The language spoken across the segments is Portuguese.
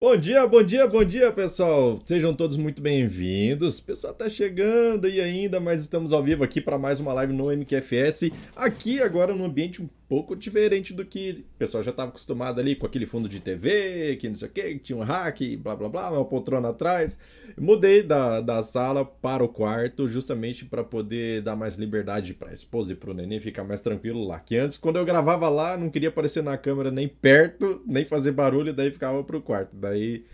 Bom dia, bom dia, bom dia, pessoal. Sejam todos muito bem-vindos. O pessoal tá chegando aí ainda, mas estamos ao vivo aqui para mais uma live no MQFS. Aqui agora num ambiente um pouco diferente do que o pessoal já estava acostumado ali com aquele fundo de TV, que não sei o que, que tinha um hack, blá blá blá, uma poltrona atrás. mudei da, da sala para o quarto justamente para poder dar mais liberdade para a esposa e para o neném ficar mais tranquilo lá. Que antes, quando eu gravava lá, não queria aparecer na câmera nem perto, nem fazer barulho, daí ficava para o quarto. Daí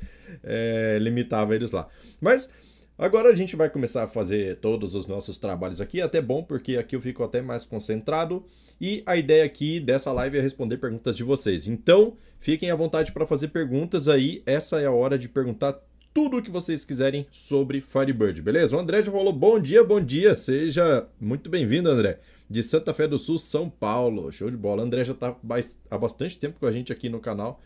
é, limitava eles lá. Mas Agora a gente vai começar a fazer todos os nossos trabalhos aqui, até bom, porque aqui eu fico até mais concentrado. E a ideia aqui dessa live é responder perguntas de vocês. Então, fiquem à vontade para fazer perguntas aí. Essa é a hora de perguntar tudo o que vocês quiserem sobre Firebird, beleza? O André já falou bom dia, bom dia. Seja muito bem-vindo, André. De Santa Fé do Sul, São Paulo. Show de bola. O André já está há bastante tempo com a gente aqui no canal.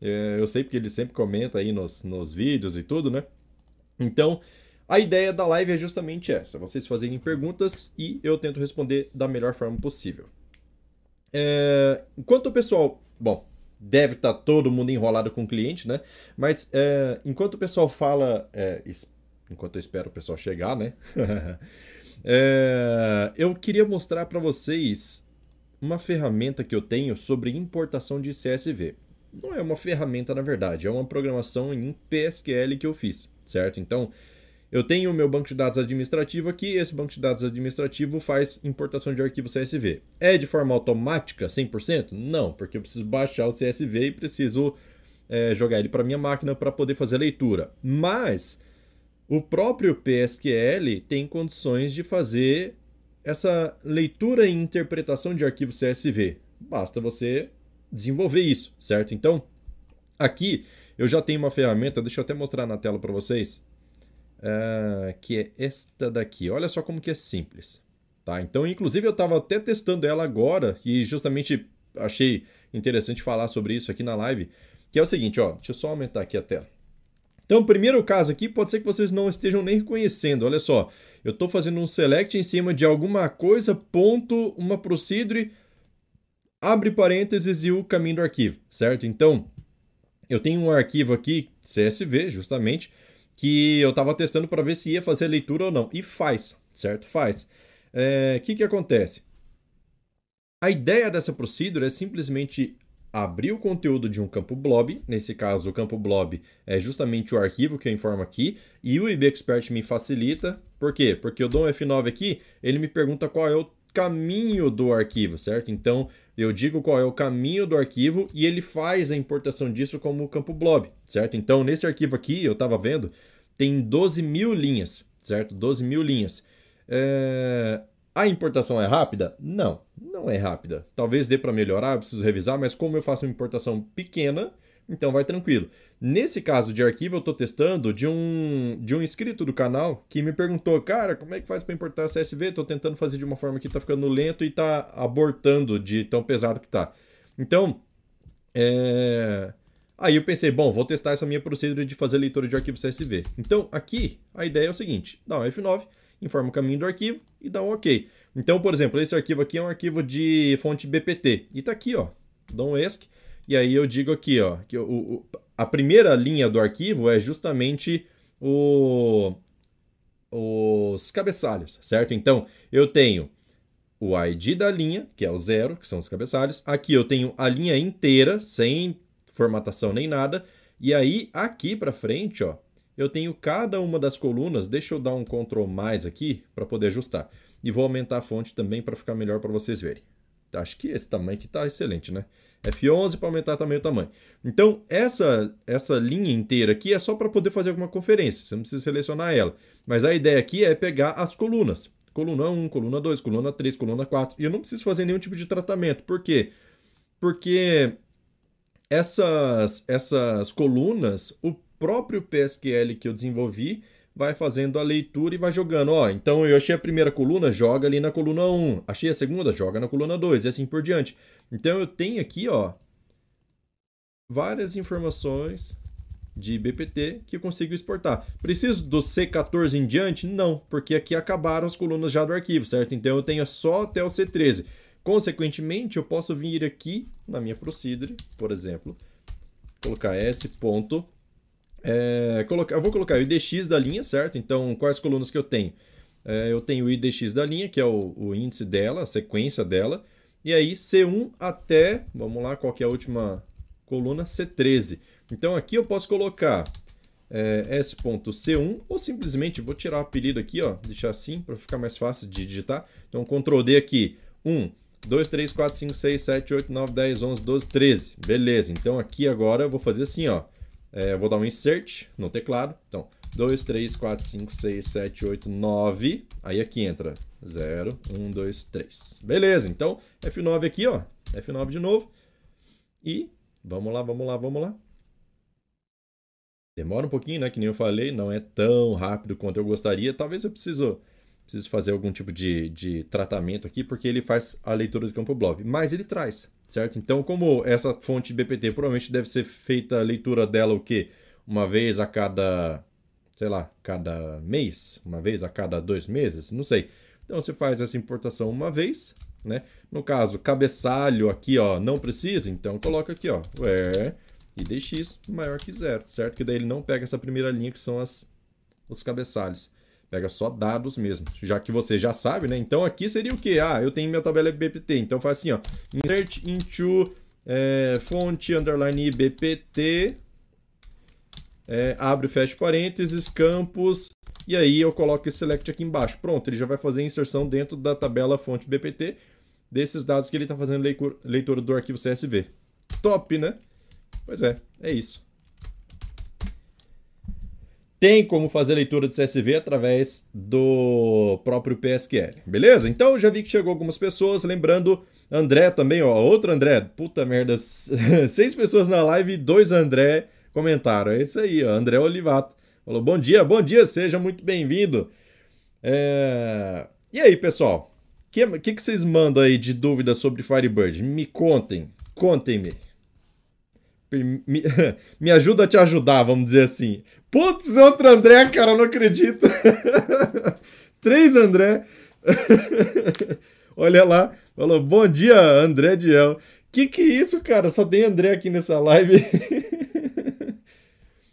É, eu sei porque ele sempre comenta aí nos, nos vídeos e tudo, né? Então, a ideia da live é justamente essa: vocês fazerem perguntas e eu tento responder da melhor forma possível. É, enquanto o pessoal. Bom, deve estar tá todo mundo enrolado com o cliente, né? Mas é, enquanto o pessoal fala. É, enquanto eu espero o pessoal chegar, né? É, eu queria mostrar para vocês uma ferramenta que eu tenho sobre importação de CSV. Não é uma ferramenta, na verdade, é uma programação em PSQL que eu fiz, certo? Então, eu tenho o meu banco de dados administrativo aqui, esse banco de dados administrativo faz importação de arquivo CSV. É de forma automática, 100%? Não, porque eu preciso baixar o CSV e preciso é, jogar ele para minha máquina para poder fazer a leitura. Mas o próprio PSQL tem condições de fazer essa leitura e interpretação de arquivo CSV. Basta você desenvolver isso, certo? Então, aqui eu já tenho uma ferramenta, deixa eu até mostrar na tela para vocês uh, que é esta daqui. Olha só como que é simples. Tá? Então, inclusive, eu estava até testando ela agora e justamente achei interessante falar sobre isso aqui na live, que é o seguinte, ó, deixa eu só aumentar aqui a tela. Então, o primeiro caso aqui pode ser que vocês não estejam nem reconhecendo. Olha só, eu estou fazendo um select em cima de alguma coisa, ponto, uma procedure, abre parênteses e o caminho do arquivo, certo? Então, eu tenho um arquivo aqui, CSV, justamente, que eu estava testando para ver se ia fazer leitura ou não. E faz, certo? Faz. O é, que, que acontece? A ideia dessa procedure é simplesmente abrir o conteúdo de um campo blob, nesse caso o campo blob é justamente o arquivo que eu informo aqui, e o IBExpert me facilita, por quê? Porque eu dou um F9 aqui, ele me pergunta qual é o caminho do arquivo, certo? Então eu digo qual é o caminho do arquivo e ele faz a importação disso como campo blob, certo? Então nesse arquivo aqui, eu estava vendo, tem 12 mil linhas, certo? 12 mil linhas. É... A importação é rápida? Não, não é rápida. Talvez dê para melhorar, preciso revisar, mas como eu faço uma importação pequena, então vai tranquilo. Nesse caso de arquivo, eu estou testando de um, de um inscrito do canal que me perguntou, cara, como é que faz para importar CSV? Estou tentando fazer de uma forma que está ficando lento e está abortando de tão pesado que está. Então, é... Aí eu pensei, bom, vou testar essa minha procedura de fazer leitura de arquivo CSV. Então, aqui, a ideia é o seguinte, dá um F9, informa o caminho do arquivo e dá um OK. Então, por exemplo, esse arquivo aqui é um arquivo de fonte BPT. E tá aqui, ó, dá um ESC. E aí eu digo aqui, ó, que o, o, a primeira linha do arquivo é justamente o, os cabeçalhos, certo? Então, eu tenho o ID da linha, que é o zero, que são os cabeçalhos. Aqui eu tenho a linha inteira, sem formatação nem nada. E aí, aqui para frente, ó, eu tenho cada uma das colunas. Deixa eu dar um Ctrl mais aqui para poder ajustar. E vou aumentar a fonte também para ficar melhor para vocês verem. Acho que esse tamanho aqui está excelente, né? F11 para aumentar também o tamanho. Então, essa, essa linha inteira aqui é só para poder fazer alguma conferência. Você não precisa selecionar ela. Mas a ideia aqui é pegar as colunas. Coluna 1, coluna 2, coluna 3, coluna 4. E eu não preciso fazer nenhum tipo de tratamento. Por quê? Porque essas, essas colunas, o próprio PSQL que eu desenvolvi vai fazendo a leitura e vai jogando. Ó, então eu achei a primeira coluna, joga ali na coluna 1. Achei a segunda, joga na coluna 2 e assim por diante. Então eu tenho aqui, ó, várias informações de BPT que eu consigo exportar. Preciso do C14 em diante? Não, porque aqui acabaram as colunas já do arquivo, certo? Então eu tenho só até o C13. Consequentemente, eu posso vir aqui na minha procedure, por exemplo, colocar s ponto É, colocar, eu vou colocar o IDX da linha, certo? Então, quais colunas que eu tenho? É, eu tenho o IDX da linha, que é o, o, índice dela, a sequência dela. E aí, C1 até, vamos lá, qual que é a última coluna? C13. Então, aqui eu posso colocar é, S.C1 ou simplesmente vou tirar o apelido aqui, ó, deixar assim para ficar mais fácil de digitar. Então, Ctrl D aqui, 1, 2, 3, 4, 5, 6, 7, 8, 9, 10, 11, 12, 13. Beleza, então aqui agora eu vou fazer assim, ó. É, vou dar um insert no teclado. Então, 2, 3, 4, 5, 6, 7, 8, 9. Aí aqui entra 0, 1, 2, 3. Beleza, então F9 aqui, ó. F9 de novo. E vamos lá, vamos lá, vamos lá. Demora um pouquinho, né? Que nem eu falei, não é tão rápido quanto eu gostaria. Talvez eu preciso preciso fazer algum tipo de, de tratamento aqui, porque ele faz a leitura do campo blob. Mas ele traz, certo? Então, como essa fonte BPT provavelmente deve ser feita a leitura dela o quê? Uma vez a cada, sei lá, cada mês? Uma vez a cada dois meses? Não sei. Então, você faz essa importação uma vez, né? No caso, cabeçalho aqui, ó, não precisa, então coloca aqui, ó, where idx maior que zero, certo? Que daí ele não pega essa primeira linha que são as, os cabeçalhos. Pega só dados mesmo, já que você já sabe, né? Então aqui seria o quê? Ah, eu tenho minha tabela BPT, então faz assim, ó. Insert into é, fonte underline BPT, é, abre e fecha parênteses, campos, e aí eu coloco esse select aqui embaixo. Pronto, ele já vai fazer a inserção dentro da tabela fonte BPT desses dados que ele está fazendo leitura do arquivo CSV. Top, né? Pois é, é isso tem como fazer leitura de CSV através do próprio PSQL, beleza? Então já vi que chegou algumas pessoas, lembrando, André também, ó, outro André, puta merda, seis pessoas na live e dois André comentaram, é isso aí, ó, André Olivato, falou, bom dia, bom dia, seja muito bem-vindo. É... E aí, pessoal, o que, que, que vocês mandam aí de dúvidas sobre Firebird? Me contem, contem-me. Me, me ajuda a te ajudar, vamos dizer assim. Putz, outro André, cara, não acredito. Três André. Olha lá, falou, bom dia, André Diel. Que que é isso, cara? Só tem André aqui nessa live.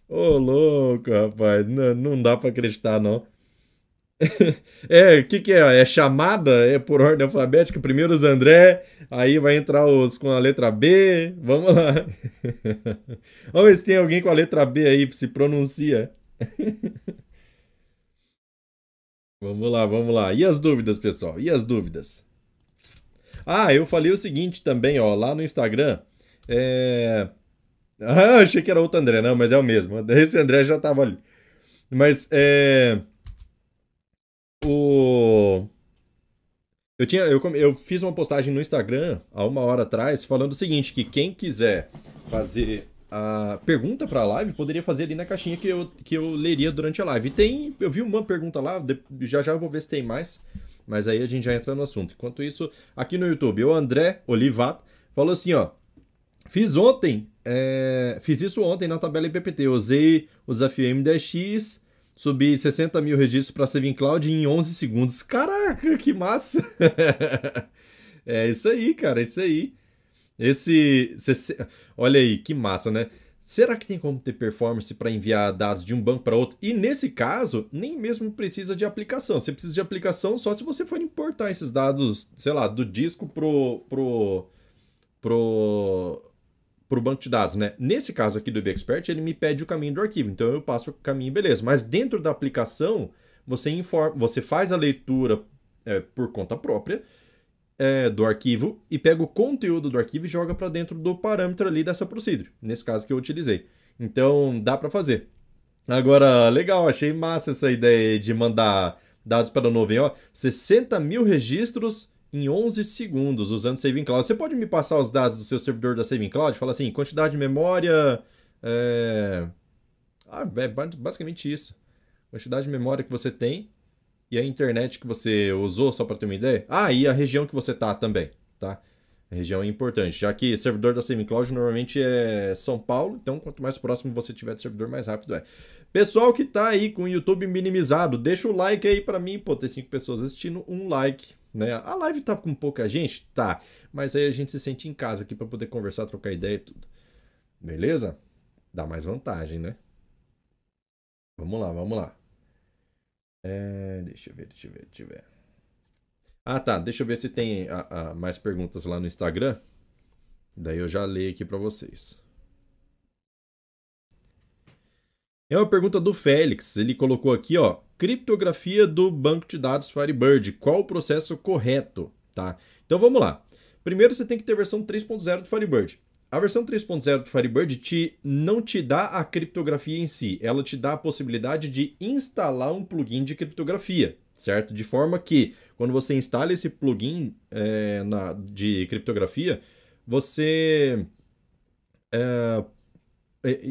Ô, louco, rapaz. Não, não dá pra acreditar, não. é, o que, que é? É chamada? É por ordem alfabética? Primeiro os André, aí vai entrar os com a letra B. Vamos lá. Vamos ver se tem alguém com a letra B aí, se pronuncia. vamos lá, vamos lá. E as dúvidas, pessoal? E as dúvidas? Ah, eu falei o seguinte também, ó, lá no Instagram. É... Ah, achei que era outro André, não, mas é o mesmo. Esse André já tava ali. Mas é o. Eu, tinha, eu, eu fiz uma postagem no Instagram há uma hora atrás falando o seguinte: que quem quiser fazer a pergunta para a live poderia fazer ali na caixinha que eu, que eu leria durante a live. E tem, eu vi uma pergunta lá, já já vou ver se tem mais, mas aí a gente já entra no assunto. Enquanto isso, aqui no YouTube, o André Olivato falou assim: ó, fiz ontem, é, fiz isso ontem na tabela IPPT, usei o desafio M10X subir 60 mil registros para Saving Cloud em 11 segundos. Caraca, que massa! é isso aí, cara, é isso aí. Esse. Olha aí, que massa, né? Será que tem como ter performance para enviar dados de um banco para outro? E nesse caso, nem mesmo precisa de aplicação. Você precisa de aplicação só se você for importar esses dados, sei lá, do disco pro, pro, pro, para o banco de dados, né? Nesse caso aqui do IBExpert, ele me pede o caminho do arquivo, então eu passo o caminho, beleza. Mas dentro da aplicação, você informa, você faz a leitura é, por conta própria é, do arquivo e pega o conteúdo do arquivo e joga para dentro do parâmetro ali dessa procedure, nesse caso que eu utilizei. Então dá para fazer. Agora, legal, achei massa essa ideia de mandar dados para a nuvem. Ó, 60 mil registros em 11 segundos usando Saving Cloud. Você pode me passar os dados do seu servidor da Saving Cloud? Fala assim, quantidade de memória... É... Ah, é basicamente isso. Quantidade de memória que você tem e a internet que você usou, só para ter uma ideia. Ah, e a região que você tá também, tá? A região é importante, já que servidor da Saving Cloud normalmente é São Paulo, então quanto mais próximo você tiver de servidor, mais rápido é. Pessoal que tá aí com o YouTube minimizado, deixa o like aí para mim, pô, ter 5 pessoas assistindo, um like, né? A live tá com pouca gente? Tá. Mas aí a gente se sente em casa aqui para poder conversar, trocar ideia e tudo. Beleza? Dá mais vantagem, né? Vamos lá, vamos lá. É, deixa eu ver, deixa eu ver, deixa eu ver. Ah, tá. Deixa eu ver se tem a, a, mais perguntas lá no Instagram. Daí eu já leio aqui para vocês. É uma pergunta do Félix. Ele colocou aqui, ó, criptografia do banco de dados Firebird. Qual o processo correto, tá? Então vamos lá. Primeiro você tem que ter a versão 3.0 do Firebird. A versão 3.0 do Firebird te, não te dá a criptografia em si, ela te dá a possibilidade de instalar um plugin de criptografia, certo? De forma que, quando você instala esse plugin é, na, de criptografia, você. É,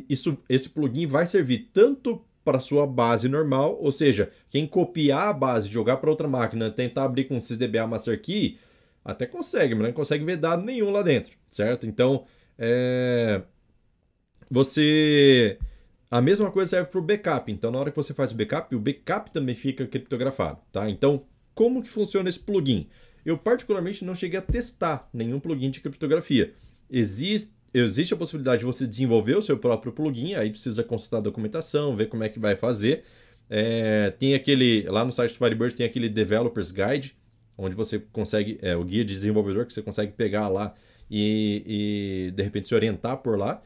isso, esse plugin vai servir tanto para sua base normal, ou seja, quem copiar a base, jogar para outra máquina, tentar abrir com sysdba master key, até consegue, mas não consegue ver dado nenhum lá dentro, certo? Então, é... você. A mesma coisa serve para o backup. Então, na hora que você faz o backup, o backup também fica criptografado, tá? Então, como que funciona esse plugin? Eu particularmente não cheguei a testar nenhum plugin de criptografia. Existe, existe a possibilidade de você desenvolver o seu próprio plugin, aí precisa consultar a documentação, ver como é que vai fazer. É, tem aquele, lá no site do Firebird tem aquele Developers Guide, onde você consegue, é, o guia de desenvolvedor que você consegue pegar lá e, e de repente se orientar por lá.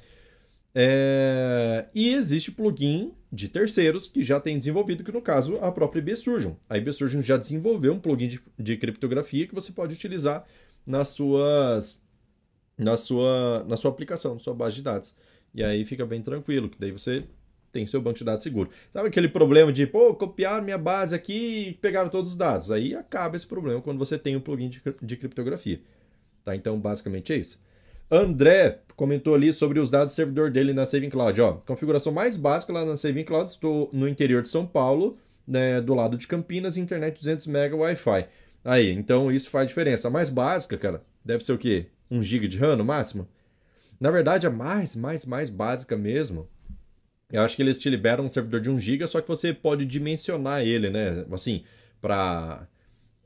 É... E existe plugin de terceiros que já tem desenvolvido, que no caso a própria IBSurgeon. A IBSurgeon já desenvolveu um plugin de, de criptografia que você pode utilizar nas suas, na, sua, na sua aplicação, na sua base de dados. E aí fica bem tranquilo, que daí você tem seu banco de dados seguro. Sabe aquele problema de, pô, copiar minha base aqui e pegaram todos os dados? Aí acaba esse problema quando você tem um plugin de, de criptografia. Tá? Então, basicamente é isso. André comentou ali sobre os dados do servidor dele na Saving Cloud. Ó, configuração mais básica lá na Saving Cloud, estou no interior de São Paulo, né, do lado de Campinas, internet 200 MB Wi-Fi. Aí, então isso faz diferença. A mais básica, cara, deve ser o quê? 1 GB de RAM no máximo? Na verdade, a mais, mais, mais básica mesmo, eu acho que eles te liberam um servidor de 1 GB, só que você pode dimensionar ele, né? Assim, para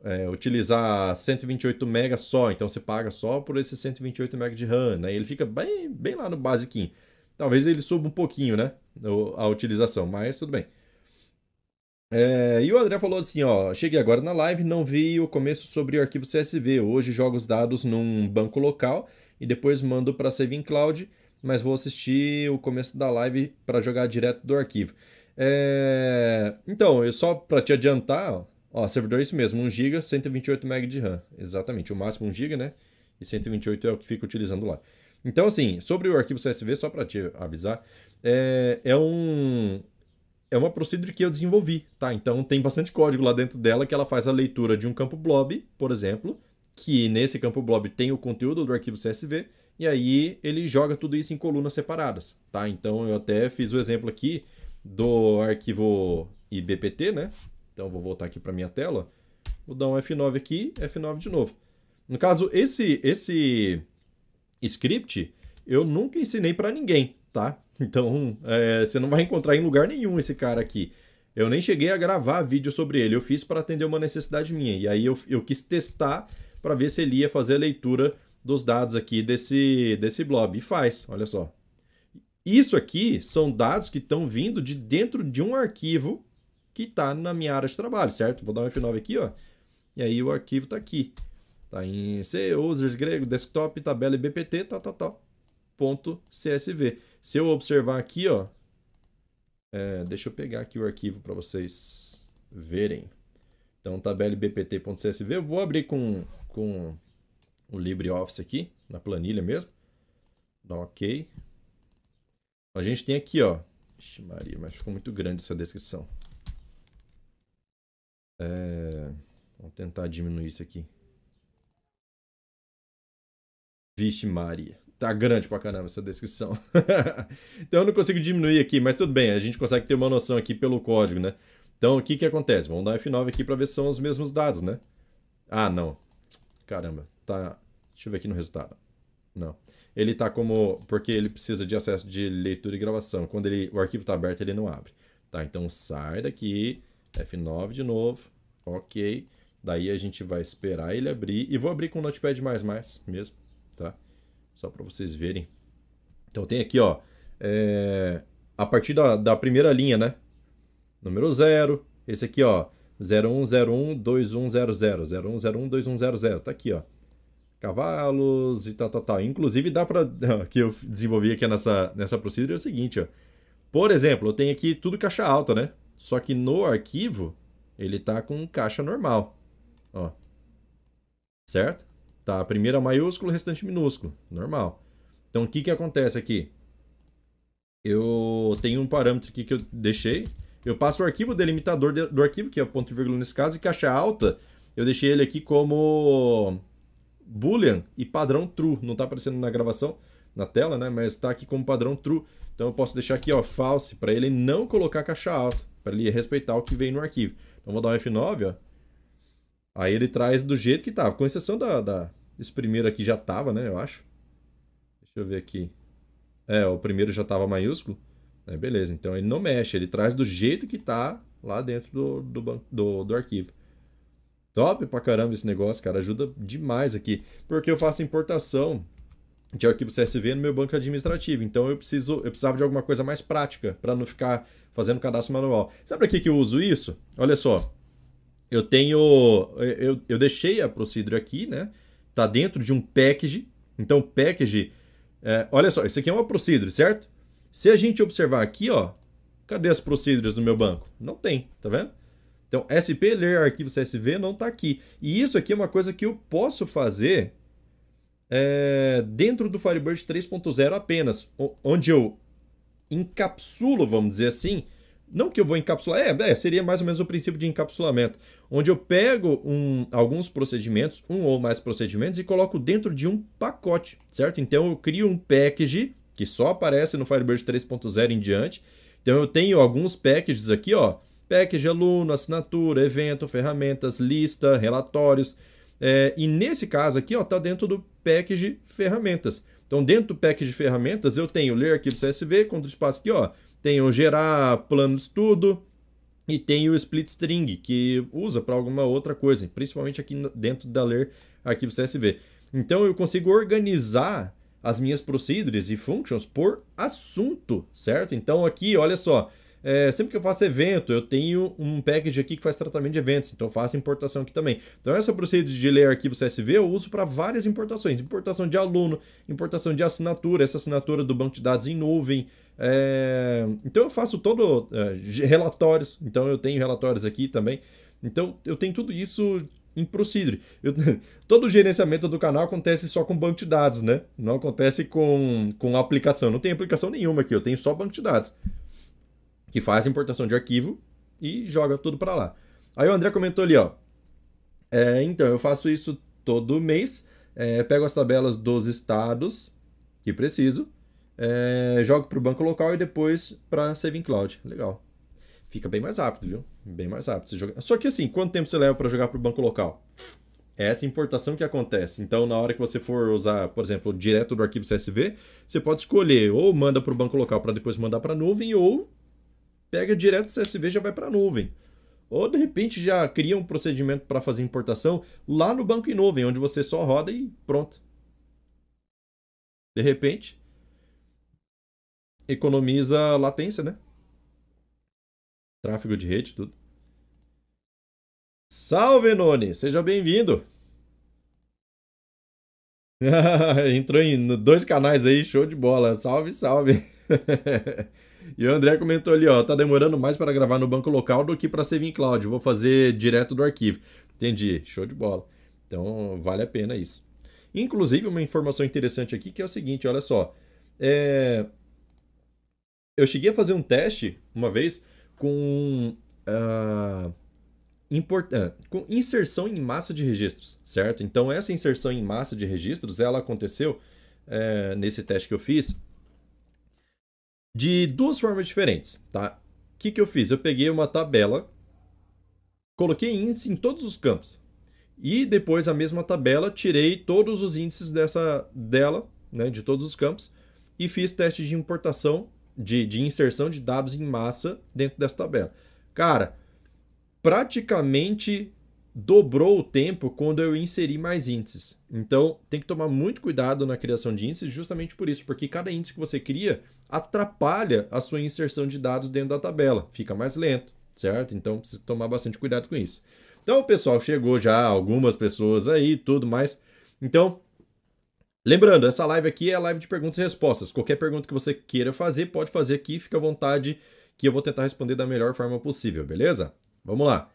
é, utilizar 128 MB só, então você paga só por esses 128 MB de RAM, né? Ele fica bem, bem lá no basiquinho. Talvez ele suba um pouquinho, né? A utilização, mas tudo bem. É, e o André falou assim, ó, cheguei agora na live, não vi o começo sobre o arquivo CSV. Hoje jogo os dados num banco local e depois mando para Saving Cloud, mas vou assistir o começo da live para jogar direto do arquivo. É, então, eu só para te adiantar, ó, servidor é isso mesmo, 1 GB, 128 MB de RAM. Exatamente, o máximo 1 GB, né? E 128 é o que fica utilizando lá. Então, assim, sobre o arquivo CSV, só para te avisar, é, é um é uma procedure que eu desenvolvi, tá? Então tem bastante código lá dentro dela que ela faz a leitura de um campo blob, por exemplo, que nesse campo blob tem o conteúdo do arquivo CSV, e aí ele joga tudo isso em colunas separadas, tá? Então eu até fiz o exemplo aqui do arquivo IBPT, né? Então vou voltar aqui para minha tela. Vou dar um F9 aqui, F9 de novo. No caso, esse esse script eu nunca ensinei para ninguém, tá? Então é, você não vai encontrar em lugar nenhum esse cara aqui. Eu nem cheguei a gravar vídeo sobre ele. Eu fiz para atender uma necessidade minha. E aí eu, eu quis testar para ver se ele ia fazer a leitura dos dados aqui desse, desse blob. E faz, olha só. Isso aqui são dados que estão vindo de dentro de um arquivo que está na minha área de trabalho, certo? Vou dar um F9 aqui, ó. E aí o arquivo está aqui. Está em C, users, grego, desktop, tabela e bpt, tal, tal, tal. CSV. Se eu observar aqui, ó. É, deixa eu pegar aqui o arquivo para vocês verem. Então, tabela bpt.csv. Eu vou abrir com, com o LibreOffice aqui, na planilha mesmo. Dá um OK. A gente tem aqui, ó. Ixi, Maria, mas ficou muito grande essa descrição. É... Vamos tentar diminuir isso aqui. Vixe Maria. Tá grande pra caramba essa descrição. então eu não consigo diminuir aqui, mas tudo bem, a gente consegue ter uma noção aqui pelo código, né? Então o que que acontece? Vamos dar F9 aqui para ver se são os mesmos dados, né? Ah, não. Caramba, tá... Deixa eu ver aqui no resultado. Não. Ele tá como... Porque ele precisa de acesso de leitura e gravação. Quando ele... o arquivo tá aberto, ele não abre. Tá, então sai daqui F9 de novo. Ok. Daí a gente vai esperar ele abrir. E vou abrir com o Notepad++ mesmo, tá? Só para vocês verem. Então tem aqui, ó. É, a partir da, da primeira linha, né? número 0. Esse aqui, ó, 01012100, 01012100, tá aqui, ó. Cavalos e tal, tal, tal. Inclusive dá para que eu desenvolvi aqui nessa nessa procedura é o seguinte, ó. Por exemplo, eu tenho aqui tudo caixa alta, né? Só que no arquivo ele tá com caixa normal, ó. Certo? Tá, a primeira maiúsculo, o restante minúsculo, normal. Então o que que acontece aqui? Eu tenho um parâmetro aqui que eu deixei eu passo o arquivo delimitador do arquivo, que é ponto e vírgula nesse caso, e caixa alta, eu deixei ele aqui como boolean e padrão true. Não está aparecendo na gravação, na tela, né? Mas está aqui como padrão true. Então eu posso deixar aqui, ó, false, para ele não colocar caixa alta, para ele respeitar o que vem no arquivo. Então vou dar um F9, ó. Aí ele traz do jeito que estava, com exceção da, da... Esse primeiro aqui já estava, né, eu acho. Deixa eu ver aqui. É, o primeiro já estava maiúsculo. É, beleza, então ele não mexe, ele traz do jeito que tá lá dentro do, do, do, do arquivo. Top pra caramba esse negócio, cara. Ajuda demais aqui. Porque eu faço importação de arquivo CSV no meu banco administrativo. Então eu preciso, eu precisava de alguma coisa mais prática para não ficar fazendo cadastro manual. Sabe para que, que eu uso isso? Olha só. Eu tenho. Eu, eu deixei a procedure aqui, né? Tá dentro de um package. Então, package. É, olha só, isso aqui é uma procedure, certo? Se a gente observar aqui, ó, cadê as procedures no meu banco? Não tem, tá vendo? Então, SP ler arquivo CSV não está aqui. E isso aqui é uma coisa que eu posso fazer é, dentro do Firebird 3.0 apenas, onde eu encapsulo, vamos dizer assim, não que eu vou encapsular, é, é, seria mais ou menos o princípio de encapsulamento, onde eu pego um, alguns procedimentos, um ou mais procedimentos, e coloco dentro de um pacote, certo? Então eu crio um package que só aparece no Firebird 3.0 em diante. Então eu tenho alguns packages aqui, ó. Package aluno, assinatura, evento, ferramentas, lista, relatórios. É, e nesse caso aqui, ó, tá dentro do package ferramentas. Então, dentro do package ferramentas, eu tenho ler arquivo CSV, contra espaço aqui, ó, tenho gerar planos tudo e tenho o split string, que usa para alguma outra coisa, principalmente aqui dentro da ler arquivo CSV. Então, eu consigo organizar as minhas procedures e functions por assunto, certo? Então aqui, olha só, é, sempre que eu faço evento, eu tenho um package aqui que faz tratamento de eventos, então eu faço importação aqui também. Então essa procedure de ler arquivo CSV eu uso para várias importações, importação de aluno, importação de assinatura, essa assinatura do banco de dados em nuvem, é... então eu faço todo é, relatórios, então eu tenho relatórios aqui também. Então eu tenho tudo isso em Procedure. Eu, todo o gerenciamento do canal acontece só com banco de dados, né? Não acontece com, com aplicação. Não tem aplicação nenhuma aqui, eu tenho só banco de dados. Que faz a importação de arquivo e joga tudo para lá. Aí o André comentou ali, ó. É, então, eu faço isso todo mês. É, pego as tabelas dos estados que preciso, é, jogo para o banco local e depois para Saving Cloud. Legal fica bem mais rápido, viu? Bem mais rápido. Joga... Só que assim, quanto tempo você leva para jogar para o banco local? É essa importação que acontece. Então, na hora que você for usar, por exemplo, direto do arquivo CSV, você pode escolher ou manda para o banco local para depois mandar para a nuvem, ou pega direto do CSV e já vai para a nuvem. Ou de repente já cria um procedimento para fazer importação lá no banco em nuvem, onde você só roda e pronto. De repente, economiza latência, né? Tráfego de rede, tudo. Salve, Noni! Seja bem-vindo! Entrou em dois canais aí, show de bola. Salve, salve! e o André comentou ali, ó, tá demorando mais para gravar no banco local do que para Saving Cloud. Vou fazer direto do arquivo. Entendi, show de bola. Então, vale a pena isso. Inclusive, uma informação interessante aqui que é o seguinte, olha só. É... Eu cheguei a fazer um teste uma vez com, uh, import, uh, com inserção em massa de registros, certo? Então, essa inserção em massa de registros, ela aconteceu uh, nesse teste que eu fiz de duas formas diferentes, tá? O que, que eu fiz? Eu peguei uma tabela, coloquei índice em todos os campos e depois a mesma tabela tirei todos os índices dessa dela, né, de todos os campos e fiz teste de importação de, de inserção de dados em massa dentro dessa tabela. Cara, praticamente dobrou o tempo quando eu inseri mais índices. Então, tem que tomar muito cuidado na criação de índices justamente por isso, porque cada índice que você cria atrapalha a sua inserção de dados dentro da tabela, fica mais lento, certo? Então precisa tomar bastante cuidado com isso. Então pessoal chegou já, algumas pessoas aí, tudo mais. Então, lembrando, essa live aqui é a live de perguntas e respostas. Qualquer pergunta que você queira fazer, pode fazer aqui, fica à vontade, que eu vou tentar responder da melhor forma possível, beleza? Vamos lá.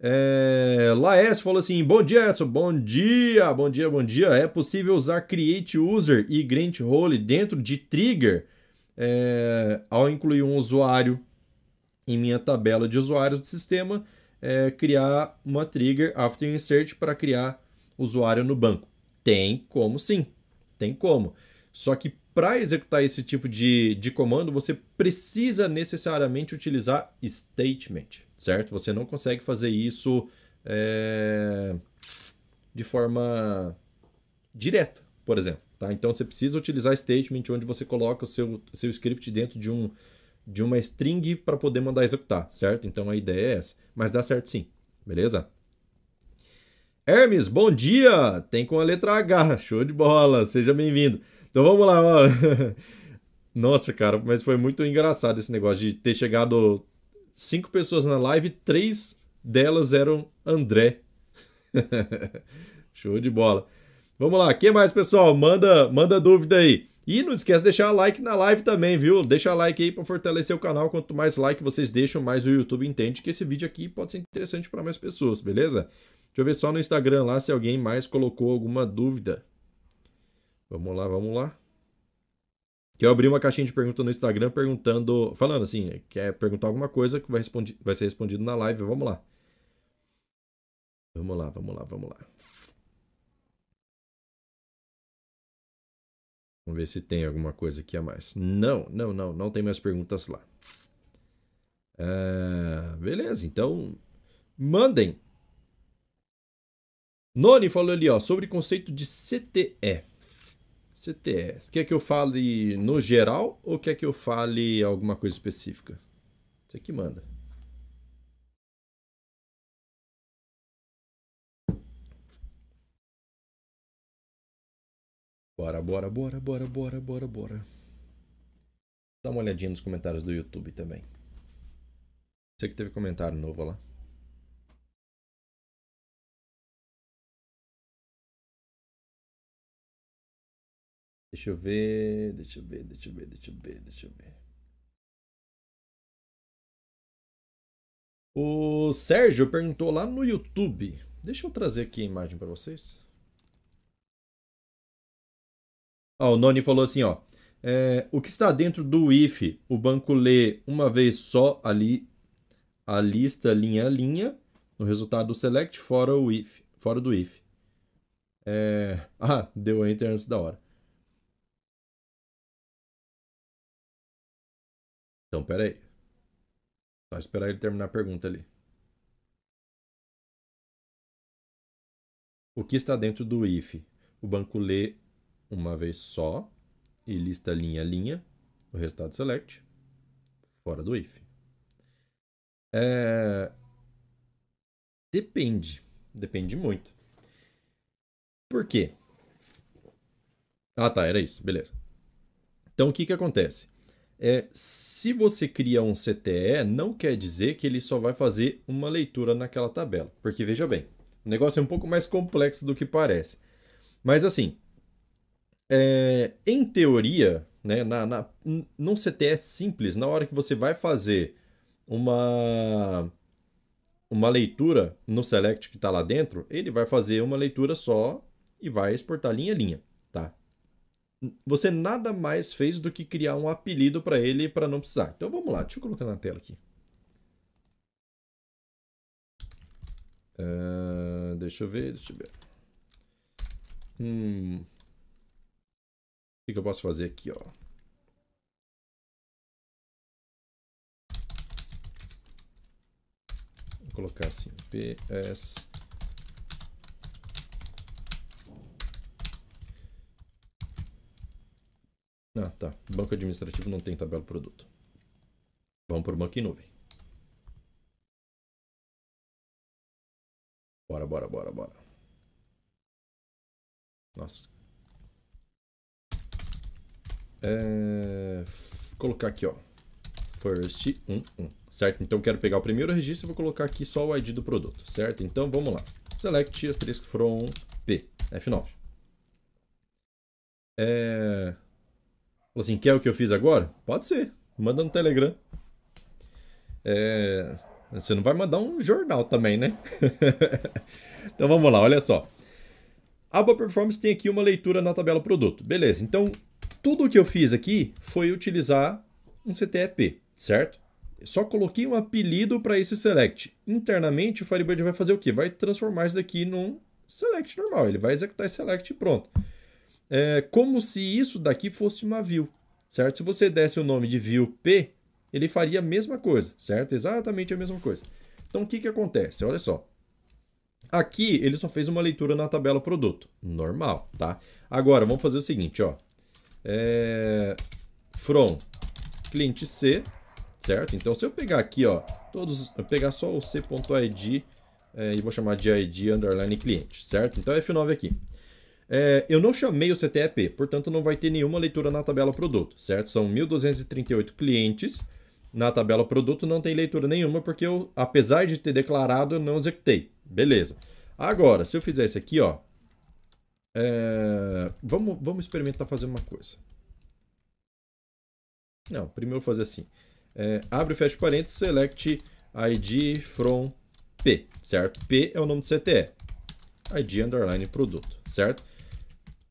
É... Laércio falou assim: Bom dia, Edson. Bom dia, bom dia, bom dia. É possível usar Create User e Grant Role dentro de Trigger é... ao incluir um usuário em minha tabela de usuários do sistema, é... criar uma trigger after insert para criar usuário no banco? Tem como sim, tem como. Só que para executar esse tipo de, de comando, você precisa necessariamente utilizar statement certo? Você não consegue fazer isso é, de forma direta, por exemplo. Tá? Então você precisa utilizar statement onde você coloca o seu, seu script dentro de, um, de uma string para poder mandar executar, certo? Então a ideia é essa. Mas dá certo sim, beleza? Hermes, bom dia! Tem com a letra H, show de bola, seja bem-vindo. Então vamos lá, ó. Nossa, cara, mas foi muito engraçado esse negócio de ter chegado cinco pessoas na live, três delas eram André. Show de bola. Vamos lá, que mais, pessoal? Manda, manda dúvida aí. E não esquece de deixar like na live também, viu? Deixa like aí para fortalecer o canal. Quanto mais like vocês deixam, mais o YouTube entende que esse vídeo aqui pode ser interessante para mais pessoas, beleza? Deixa eu ver só no Instagram lá se alguém mais colocou alguma dúvida. Vamos lá, vamos lá que eu abri uma caixinha de pergunta no Instagram perguntando, falando assim, quer perguntar alguma coisa que vai, vai ser respondido na live. Vamos lá. Vamos lá, vamos lá, vamos lá. Vamos ver se tem alguma coisa aqui a mais. Não, não, não, não tem mais perguntas lá. É, beleza, então mandem. Noni falou ali, ó, sobre conceito de CTE. CTS. Quer que eu fale no geral ou quer que eu fale alguma coisa específica? Você que manda. Bora, bora, bora, bora, bora, bora, bora. Dá uma olhadinha nos comentários do YouTube também. Você que teve comentário novo lá. Deixa eu ver, deixa eu ver, deixa eu ver, deixa eu ver, deixa eu ver. O Sérgio perguntou lá no YouTube. Deixa eu trazer aqui a imagem para vocês. Ó, o Noni falou assim, ó. É, o que está dentro do if? O banco lê uma vez só ali a lista linha a linha no resultado do select fora o if, fora do if. É... Ah, deu enter antes da hora. Então, peraí. Só esperar ele terminar a pergunta ali. O que está dentro do if? O banco lê uma vez só e lista linha a linha o resultado select fora do if. É... Depende. Depende muito. Por quê? Ah, tá, era isso. Beleza. Então, o que, que acontece? É, se você cria um CTE, não quer dizer que ele só vai fazer uma leitura naquela tabela. Porque veja bem, o negócio é um pouco mais complexo do que parece. Mas assim, é, em teoria, né, na, na, num CTE simples, na hora que você vai fazer uma, uma leitura no select que está lá dentro, ele vai fazer uma leitura só e vai exportar linha a linha. Você nada mais fez do que criar um apelido para ele para não precisar. Então vamos lá, deixa eu colocar na tela aqui. Uh, deixa eu ver, deixa eu ver. Hum. O que, que eu posso fazer aqui, ó? Vou colocar assim, PS Ah, tá. Banco administrativo não tem tabela produto. Vamos para o banco em nuvem. Bora, bora, bora, bora. Nossa. É... Colocar aqui, ó. First 1, 1. certo? Então eu quero pegar o primeiro registro e vou colocar aqui só o ID do produto, certo? Então vamos lá. Select asterisco from P, F9. É... Falou assim, quer o que eu fiz agora? Pode ser, manda no Telegram. É... Você não vai mandar um jornal também, né? então vamos lá, olha só. A Boa Performance tem aqui uma leitura na tabela produto. Beleza, então tudo o que eu fiz aqui foi utilizar um CTEP, certo? Só coloquei um apelido para esse select. Internamente, o Firebird vai fazer o quê? Vai transformar isso daqui num select normal. Ele vai executar esse select e pronto. É como se isso daqui fosse uma view, certo? Se você desse o nome de view P, ele faria a mesma coisa, certo? Exatamente a mesma coisa. Então, o que, que acontece? Olha só. Aqui, ele só fez uma leitura na tabela produto. Normal, tá? Agora, vamos fazer o seguinte, ó. É... From cliente C, certo? Então, se eu pegar aqui, ó, todos, eu pegar só o c.id é, e vou chamar de id underline cliente, certo? Então, F9 aqui. É, eu não chamei o CTEP, portanto, não vai ter nenhuma leitura na tabela produto, certo? São 1.238 clientes. Na tabela produto não tem leitura nenhuma, porque eu, apesar de ter declarado, eu não executei. Beleza. Agora, se eu fizer isso aqui, ó, é... vamos, vamos experimentar fazer uma coisa. Não, primeiro eu vou fazer assim. É, abre e fecha parênteses, select id from p, certo? P é o nome do CTE. id underline produto, certo?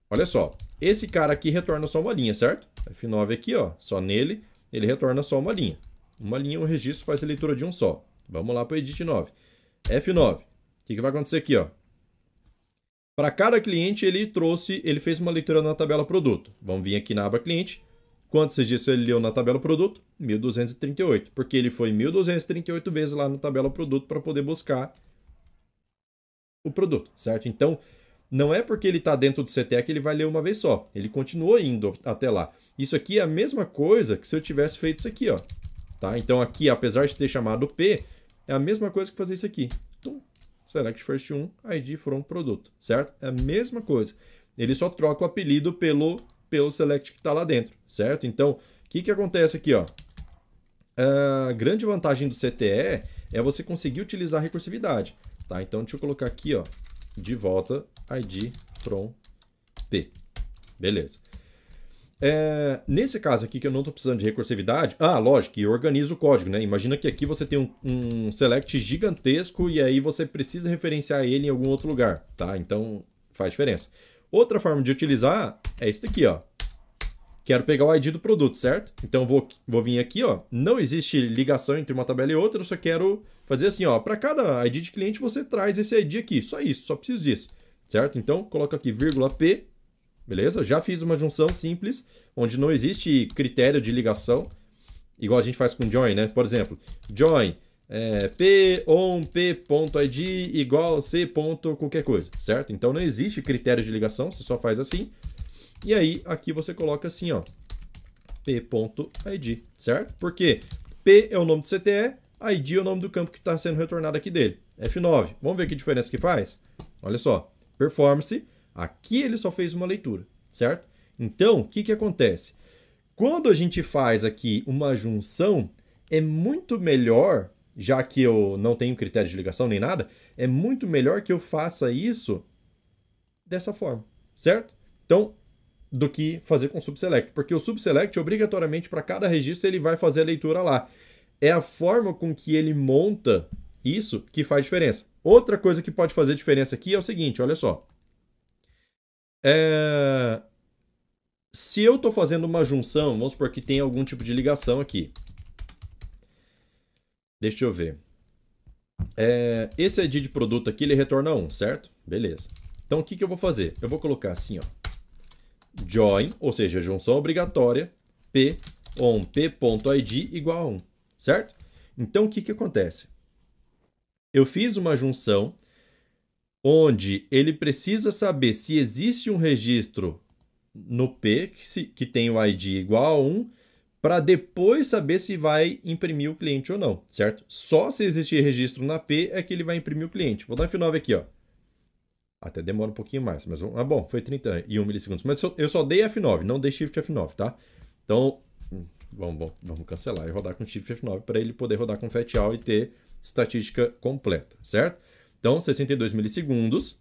Olha só, esse cara aqui retorna só uma linha, certo? F9 aqui, ó, só nele, ele retorna só uma linha. Uma linha, um registro faz a leitura de um só. Vamos lá para o edit 9. F9. O que, que vai acontecer aqui, ó? Para cada cliente, ele trouxe, ele fez uma leitura na tabela produto. Vamos vir aqui na aba cliente, Quantos registros ele leu na tabela produto? 1238, porque ele foi 1238 vezes lá na tabela produto para poder buscar o produto, certo? Então, não é porque ele está dentro do CTE que ele vai ler uma vez só. Ele continua indo até lá. Isso aqui é a mesma coisa que se eu tivesse feito isso aqui, ó. Tá? Então aqui, apesar de ter chamado P, é a mesma coisa que fazer isso aqui. Então, select first 1, ID from produto, certo? É a mesma coisa. Ele só troca o apelido pelo pelo select que está lá dentro, certo? Então, o que, que acontece aqui? Ó? A grande vantagem do CTE é você conseguir utilizar a recursividade. Tá? Então, deixa eu colocar aqui, ó, de volta, id from p. Beleza. É, nesse caso aqui que eu não estou precisando de recursividade, ah, lógico, que organiza o código, né? Imagina que aqui você tem um, um, select gigantesco e aí você precisa referenciar ele em algum outro lugar, tá? Então faz diferença. Outra forma de utilizar é isso daqui, ó. Quero pegar o ID do produto, certo? Então vou, vou vir aqui, ó. Não existe ligação entre uma tabela e outra, eu só quero fazer assim, ó. Para cada ID de cliente você traz esse ID aqui, só isso, só preciso disso, certo? Então coloco aqui vírgula P, beleza? Já fiz uma junção simples, onde não existe critério de ligação, igual a gente faz com join, né? Por exemplo, join é, p on p.id igual c. qualquer coisa, certo? Então não existe critério de ligação, você só faz assim. E aí aqui você coloca assim, ó, p.id, certo? Porque p é o nome do CTE, id é o nome do campo que está sendo retornado aqui dele. F9. Vamos ver que diferença que faz? Olha só, performance, aqui ele só fez uma leitura, certo? Então, o que, que acontece? Quando a gente faz aqui uma junção, é muito melhor já que eu não tenho critério de ligação nem nada, é muito melhor que eu faça isso dessa forma, certo? Então, do que fazer com o subselect, porque o subselect obrigatoriamente para cada registro ele vai fazer a leitura lá. É a forma com que ele monta isso que faz diferença. Outra coisa que pode fazer diferença aqui é o seguinte, olha só. É... Se eu estou fazendo uma junção, vamos supor que tem algum tipo de ligação aqui. Deixa eu ver. É, esse ID de produto aqui, ele retorna 1, certo? Beleza. Então, o que, que eu vou fazer? Eu vou colocar assim, ó. Join, ou seja, junção obrigatória, p on p.id igual a 1, certo? Então, o que, que acontece? Eu fiz uma junção onde ele precisa saber se existe um registro no P que, se, que tem o ID igual a 1 para depois saber se vai imprimir o cliente ou não, certo? Só se existir registro na P é que ele vai imprimir o cliente. Vou dar F9 aqui, ó. Até demora um pouquinho mais, mas ah, bom, foi 31 milissegundos. Mas eu só dei F9, não dei Shift F9, tá? Então, Vamos, vamos cancelar e rodar com Shift F9 para ele poder rodar com FAT-AL e ter estatística completa, certo? Então, 62 milissegundos.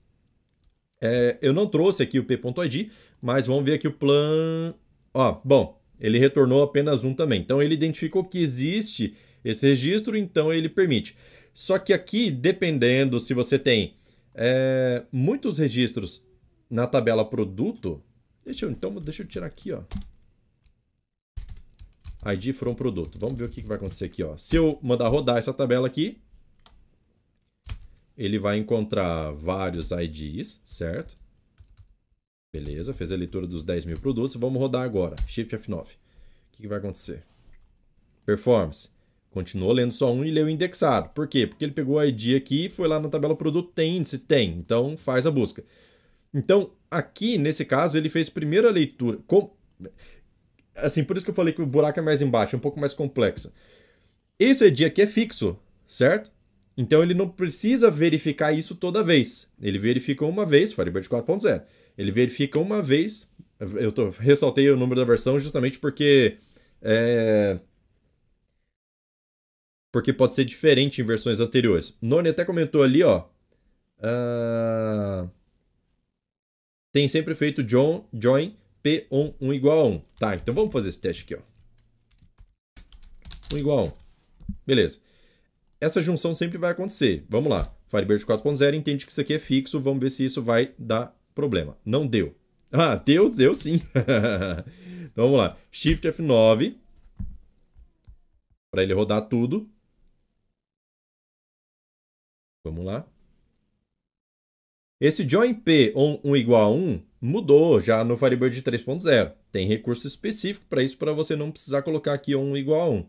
É, eu não trouxe aqui o p.id, mas vamos ver aqui o plan... Ó, bom, ele retornou apenas um também. Então, ele identificou que existe esse registro, então ele permite. Só que aqui, dependendo se você tem é, muitos registros na tabela produto, deixa eu, então, deixa eu tirar aqui, ó. ID from produto. Vamos ver o que vai acontecer aqui, ó. Se eu mandar rodar essa tabela aqui, ele vai encontrar vários IDs, certo? Beleza, fez a leitura dos 10 mil produtos. Vamos rodar agora. Shift F9. O que vai acontecer? Performance. Continuou lendo só um e leu indexado. Por quê? Porque ele pegou o ID aqui foi lá na tabela produto, tem índice? Tem. Então faz a busca. Então, aqui, nesse caso, ele fez primeira leitura. Com... Assim, por isso que eu falei que o buraco é mais embaixo, é um pouco mais complexo. Esse ID aqui é fixo, certo? Então ele não precisa verificar isso toda vez. Ele verifica uma vez, Firebird 4.0. Ele verifica uma vez. Eu tô, ressaltei o número da versão justamente porque é, porque pode ser diferente em versões anteriores. Noni até comentou ali, ó. Uh, tem sempre feito join, join p 1 1 igual a 1. Tá, então vamos fazer esse teste aqui, ó. 1 igual a 1. Beleza. Essa junção sempre vai acontecer. Vamos lá. Firebird 4.0 entende que isso aqui é fixo. Vamos ver se isso vai dar problema. Não deu. Ah, deu, deu sim. então vamos lá. Shift F9. Para ele rodar tudo. Vamos lá. Esse join p 1 igual a 1 mudou já no Firebird 3.0. Tem recurso específico para isso, para você não precisar colocar aqui 1 igual a 1.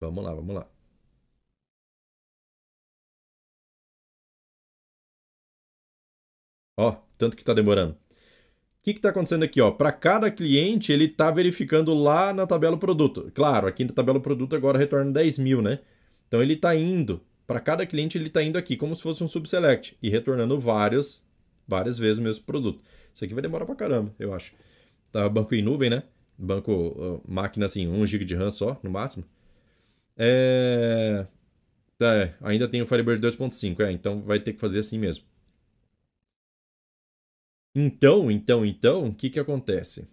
Vamos lá, vamos lá. Ó, tanto que está demorando. O que está acontecendo aqui? Para cada cliente, ele está verificando lá na tabela produto. Claro, aqui na tabela produto agora retorna 10 mil, né? Então ele está indo, para cada cliente ele está indo aqui, como se fosse um subselect, e retornando várias, várias vezes o mesmo produto. Isso aqui vai demorar para caramba, eu acho. Tá banco em nuvem, né? Banco, uh, máquina assim, 1 GB de RAM só, no máximo. É... é ainda tem o Firebird 2.5, é, então vai ter que fazer assim mesmo. Então, então, então, o que que acontece?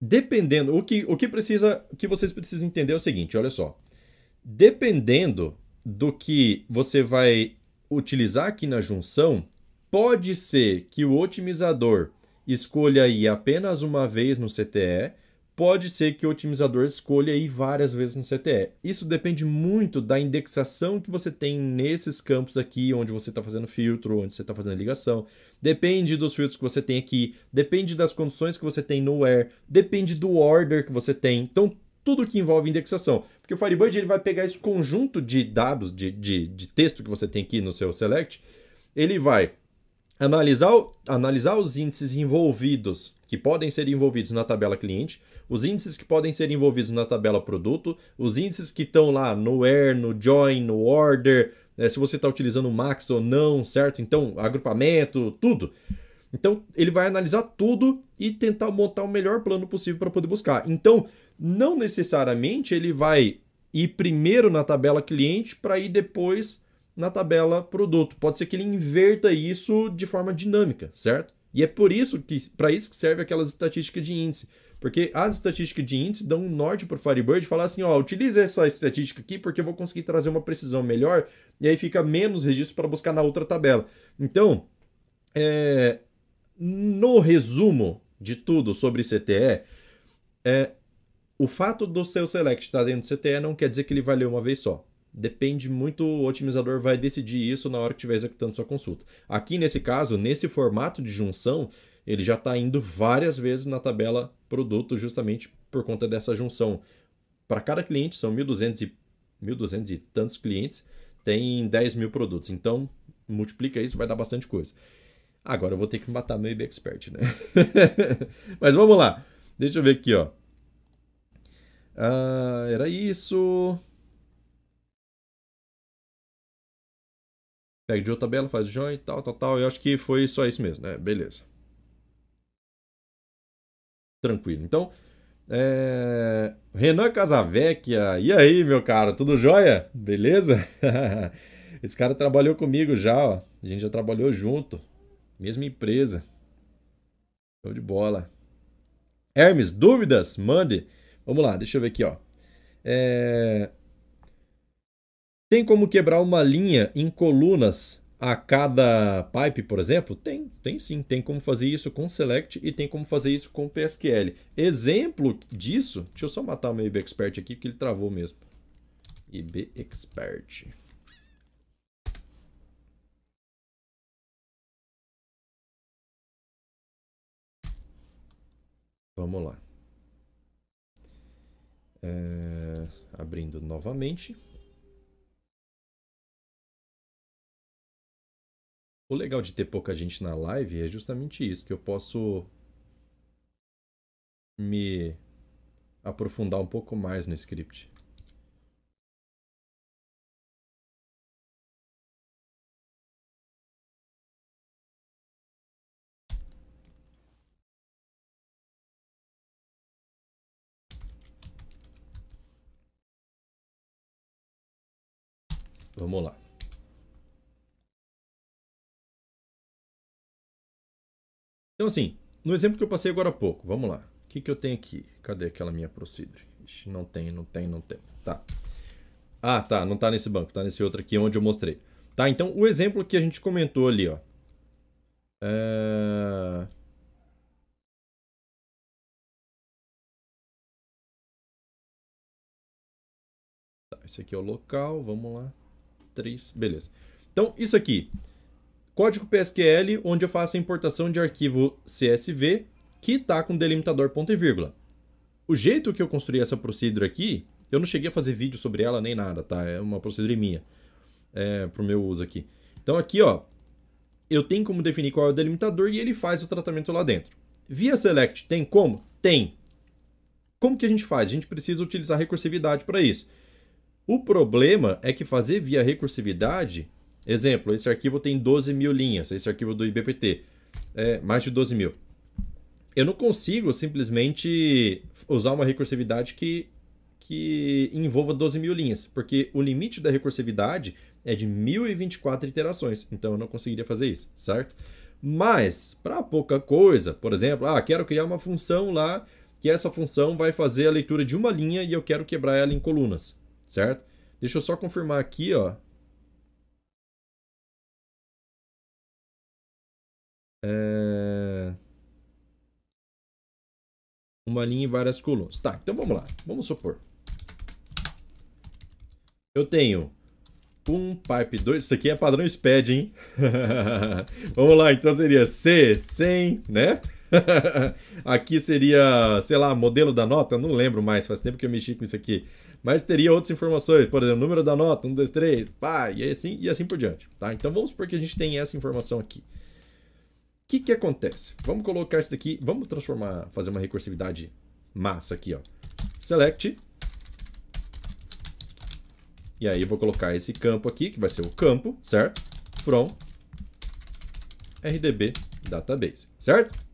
Dependendo, o que, o que precisa, o que vocês precisam entender é o seguinte, olha só. Dependendo do que você vai utilizar aqui na junção, pode ser que o otimizador escolha ir apenas uma vez no CTE pode ser que o otimizador escolha ir várias vezes no CTE. Isso depende muito da indexação que você tem nesses campos aqui, onde você está fazendo filtro, onde você está fazendo ligação. Depende dos filtros que você tem aqui, depende das condições que você tem no where, depende do order que você tem. Então, tudo que envolve indexação. Porque o Firebird ele vai pegar esse conjunto de dados, de, de, de texto que você tem aqui no seu select, ele vai analisar, analisar os índices envolvidos, que podem ser envolvidos na tabela cliente, os índices que podem ser envolvidos na tabela produto, os índices que estão lá no where, no join, no order, né, se você está utilizando o max ou não, certo? Então, agrupamento, tudo. Então, ele vai analisar tudo e tentar montar o melhor plano possível para poder buscar. Então, não necessariamente ele vai ir primeiro na tabela cliente para ir depois na tabela produto. Pode ser que ele inverta isso de forma dinâmica, certo? E é por isso que para isso que serve aquelas estatísticas de índice. Porque as estatísticas de índice dão um norte para o Firebird falar assim, ó, utilize essa estatística aqui porque eu vou conseguir trazer uma precisão melhor e aí fica menos registro para buscar na outra tabela. Então, é, no resumo de tudo sobre CTE, é, o fato do seu select estar dentro do CTE não quer dizer que ele vai ler uma vez só. Depende muito, o otimizador vai decidir isso na hora que estiver executando sua consulta. Aqui nesse caso, nesse formato de junção, ele já está indo várias vezes na tabela produto justamente por conta dessa junção. Para cada cliente, são 1.200 e, 1.200 e tantos clientes, tem 10 mil produtos. Então, multiplica isso, vai dar bastante coisa. Agora eu vou ter que matar meu IB Expert, né? Mas vamos lá. Deixa eu ver aqui, ó. Ah, era isso. Pega de outra tabela, faz join, tal, tal, tal. Eu acho que foi só isso mesmo, né? Beleza. tranquilo. Então, é... Renan Casavecchia, e aí, meu cara, tudo jóia? Beleza? Esse cara trabalhou comigo já, ó. A gente já trabalhou junto. Mesma empresa. Show de bola. Hermes, dúvidas? Mande. Vamos lá, deixa eu ver aqui, ó. É... Tem como quebrar uma linha em colunas a cada pipe, por exemplo? Tem, tem sim. Tem como fazer isso com Select e tem como fazer isso com PSQL. Exemplo disso, deixa eu só matar o meu IB Expert aqui, porque ele travou mesmo. IB Expert. Vamos lá. É... Abrindo novamente. O legal de ter pouca gente na live é justamente isso, que eu posso me aprofundar um pouco mais no script. Vamos lá. Então, assim, no exemplo que eu passei agora há pouco, vamos lá. O que, que eu tenho aqui? Cadê aquela minha procedure? Ixi, não tem, não tem, não tem. Tá. Ah, tá, não tá nesse banco, tá nesse outro aqui onde eu mostrei. Tá, então o exemplo que a gente comentou ali, ó. É... Tá, esse aqui é o local, vamos lá. 3, beleza. Então, isso aqui Código PSQL, onde eu faço a importação de arquivo CSV que está com delimitador ponto e vírgula. O jeito que eu construí essa procedure aqui, eu não cheguei a fazer vídeo sobre ela nem nada, tá? É uma procedure minha é, para o meu uso aqui. Então aqui, ó, eu tenho como definir qual é o delimitador e ele faz o tratamento lá dentro. Via select, tem como? Tem. Como que a gente faz? A gente precisa utilizar recursividade para isso. O problema é que fazer via recursividade Exemplo, esse arquivo tem 12 mil linhas, esse arquivo do IBPT, é mais de 12 mil. Eu não consigo simplesmente usar uma recursividade que, que envolva 12 mil linhas, porque o limite da recursividade é de 1024 iterações, então eu não conseguiria fazer isso, certo? Mas, para pouca coisa, por exemplo, ah, quero criar uma função lá, que essa função vai fazer a leitura de uma linha e eu quero quebrar ela em colunas, certo? Deixa eu só confirmar aqui, ó, É... Uma linha e várias colunas. Tá, então vamos lá. Vamos supor. Eu tenho um pipe 2. Isso aqui é padrão SPED, hein? vamos lá, então seria C, 100, né? aqui seria, sei lá, modelo da nota, não lembro mais, faz tempo que eu mexi com isso aqui. Mas teria outras informações, por exemplo, número da nota, 1, 2, 3, pá, e assim, e assim por diante, tá? Então vamos supor que a gente tem essa informação aqui que, que acontece? Vamos colocar isso daqui, vamos transformar, fazer uma recursividade massa aqui, ó. Select. E aí eu vou colocar esse campo aqui, que vai ser o campo, certo? From RDB Database, certo?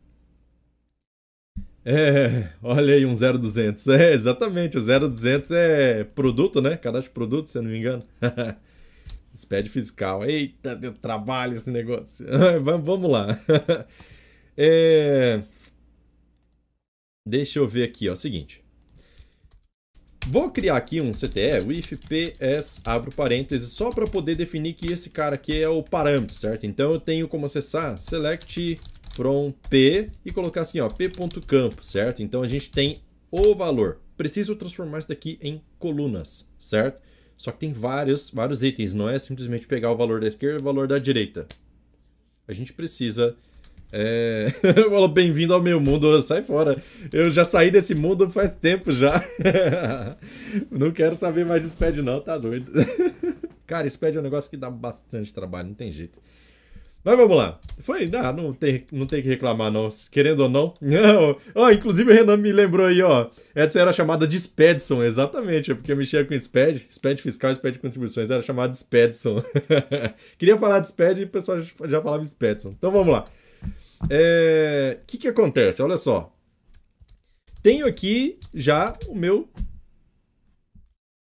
É, olha aí um 0200. É, exatamente, o 0200 é produto, né? Cadastro de produto, se eu não me engano. SPED fiscal. Eita, deu trabalho esse negócio. Vamos lá. É... Deixa eu ver aqui, ó. Seguinte. Vou criar aqui um CTE, o if ps, abro parênteses, só para poder definir que esse cara aqui é o parâmetro, certo? Então eu tenho como acessar select from p e colocar assim, ó, p.campo, certo? Então a gente tem o valor. Preciso transformar isso daqui em colunas, certo? Só que tem vários, vários itens, não é simplesmente pegar o valor da esquerda e o valor da direita. A gente precisa. É... Bem-vindo ao meu mundo, sai fora. Eu já saí desse mundo faz tempo já. não quero saber mais de SPED, não, tá doido. Cara, SPED é um negócio que dá bastante trabalho, não tem jeito. Mas vamos lá. Foi, não, não tem, não tem que reclamar, não. Querendo ou não. Não. Ó, inclusive o Renan me lembrou aí, ó. Essa era chamada de Spedson, exatamente. É porque eu mexia com SPED, SPED fiscal SPED contribuições. Era chamada de Spedson. Queria falar de SPED e o pessoal já falava Spedson. Então vamos lá. O é... que, que acontece? Olha só. tenho aqui já o meu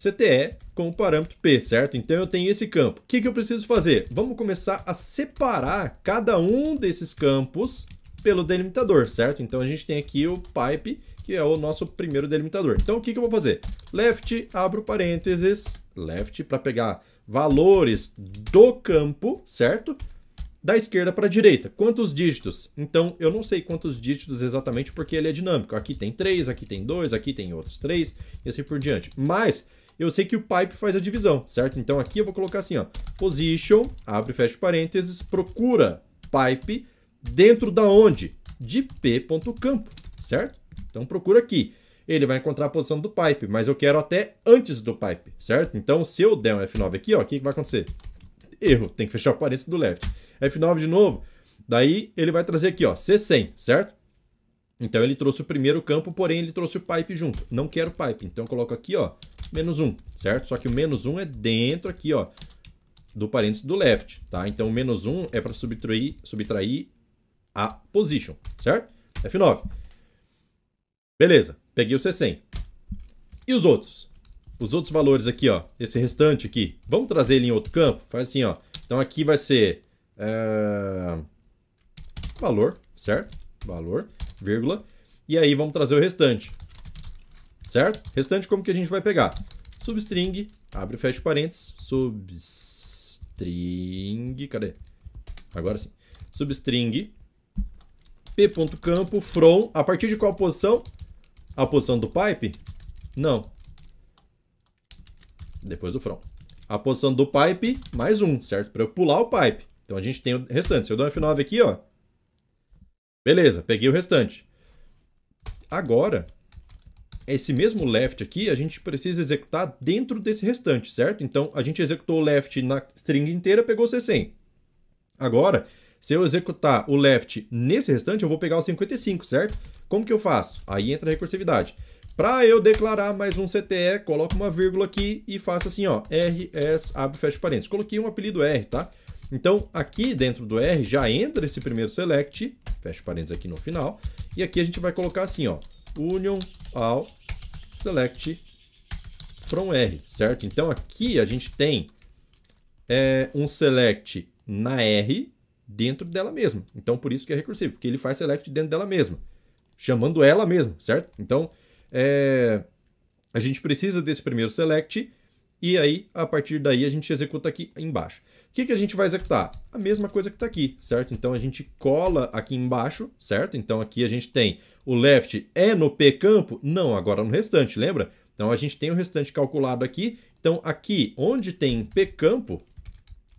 CTE como parâmetro P, certo? Então eu tenho esse campo. O que, que eu preciso fazer? Vamos começar a separar cada um desses campos pelo delimitador, certo? Então a gente tem aqui o pipe, que é o nosso primeiro delimitador. Então o que, que eu vou fazer? Left, abro parênteses, left para pegar valores do campo, certo? Da esquerda para a direita. Quantos dígitos? Então, eu não sei quantos dígitos exatamente porque ele é dinâmico. Aqui tem 3, aqui tem 2, aqui tem outros 3 e assim por diante. Mas eu sei que o pipe faz a divisão, certo? Então aqui eu vou colocar assim, ó, position, abre e fecha parênteses, procura pipe dentro da onde? De p.campo, certo? Então procura aqui. Ele vai encontrar a posição do pipe, mas eu quero até antes do pipe, certo? Então se eu der um F9 aqui, ó, o que, que vai acontecer? Erro, tem que fechar o parênteses do left. F9 de novo, daí ele vai trazer aqui, ó, C100, certo? Então ele trouxe o primeiro campo, porém ele trouxe o pipe junto. Não quero pipe, então eu coloco aqui, ó, menos 1, certo? Só que o menos 1 é dentro aqui, ó, do parênteses do left, tá? Então o menos 1 é para subtrair, subtrair a position, certo? F9. Beleza, peguei o C100. E os outros? Os outros valores aqui, ó, esse restante aqui, vamos trazer ele em outro campo? Faz assim, ó. Então aqui vai ser é... valor, certo? Valor, vírgula. E aí vamos trazer o restante, certo? Restante como que a gente vai pegar? Substring, abre e fecha parênteses, substring, cadê? Agora sim. Substring p.campo from, a partir de qual posição? A posição do pipe? Não. Depois do from. A posição do pipe mais um, certo? Para eu pular o pipe. Então a gente tem o restante. Se eu dou um F9 aqui, ó. Beleza, peguei o restante. Agora, esse mesmo left aqui, a gente precisa executar dentro desse restante, certo? Então, a gente executou o left na string inteira, pegou C100. Agora, se eu executar o left nesse restante, eu vou pegar o 55, certo? Como que eu faço? Aí entra a recursividade. Para eu declarar mais um CTE, coloco uma vírgula aqui e faço assim, ó, RS, abre fecha parênteses. Coloquei um apelido R, tá? Então, aqui dentro do R já entra esse primeiro select, fecha parênteses aqui no final, e aqui a gente vai colocar assim, ó, union ao select from R, certo? Então, aqui a gente tem é, um select na R, dentro dela mesma. Então, por isso que é recursivo, porque ele faz select dentro dela mesma, chamando ela mesma, certo? Então, é, a gente precisa desse primeiro select e aí, a partir daí, a gente executa aqui embaixo. O que, que a gente vai executar? A mesma coisa que está aqui, certo? Então, a gente cola aqui embaixo, certo? Então, aqui a gente tem o left é no P campo? Não, agora no restante, lembra? Então, a gente tem o restante calculado aqui. Então, aqui, onde tem P campo,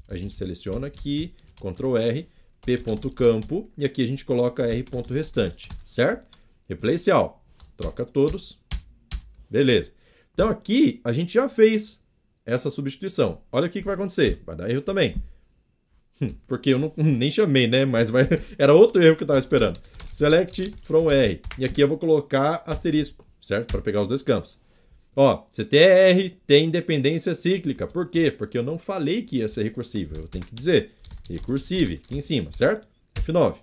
a gente seleciona aqui, Ctrl R, p.campo, e aqui a gente coloca r.restante, certo? Replace all. Troca todos. Beleza. Então aqui a gente já fez essa substituição. Olha o que vai acontecer. Vai dar erro também. Hum, porque eu não, nem chamei, né? Mas vai, era outro erro que eu estava esperando. Select from R. E aqui eu vou colocar asterisco, certo? Para pegar os dois campos. Ó, CTR tem dependência cíclica. Por quê? Porque eu não falei que ia ser recursivo. Eu tenho que dizer recursive aqui em cima, certo? F9.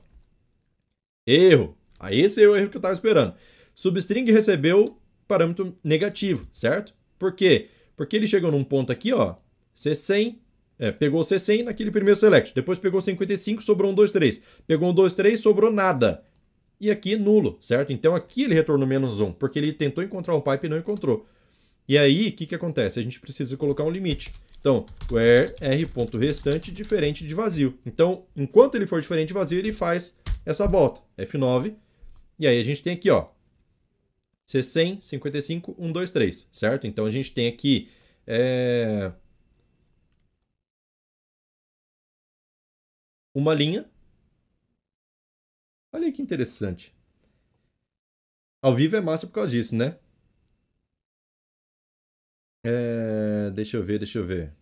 Erro. Aí esse é o erro que eu estava esperando. Substring recebeu parâmetro negativo, certo? Por quê? Porque ele chegou num ponto aqui, ó, C100, é, pegou C100 naquele primeiro select, depois pegou 55, sobrou um 2, 3. Pegou um 2, 3, sobrou nada. E aqui nulo, certo? Então aqui ele retornou menos 1, porque ele tentou encontrar um pipe e não encontrou. E aí, o que, que acontece? A gente precisa colocar um limite. Então, where r.restante diferente de vazio. Então, enquanto ele for diferente de vazio, ele faz essa volta. F9. E aí a gente tem aqui, ó, C100, 55, 1, 2, 3, certo? Então a gente tem aqui é... uma linha. Olha que interessante. Ao vivo é massa por causa disso, né? É... Deixa eu ver, deixa eu ver.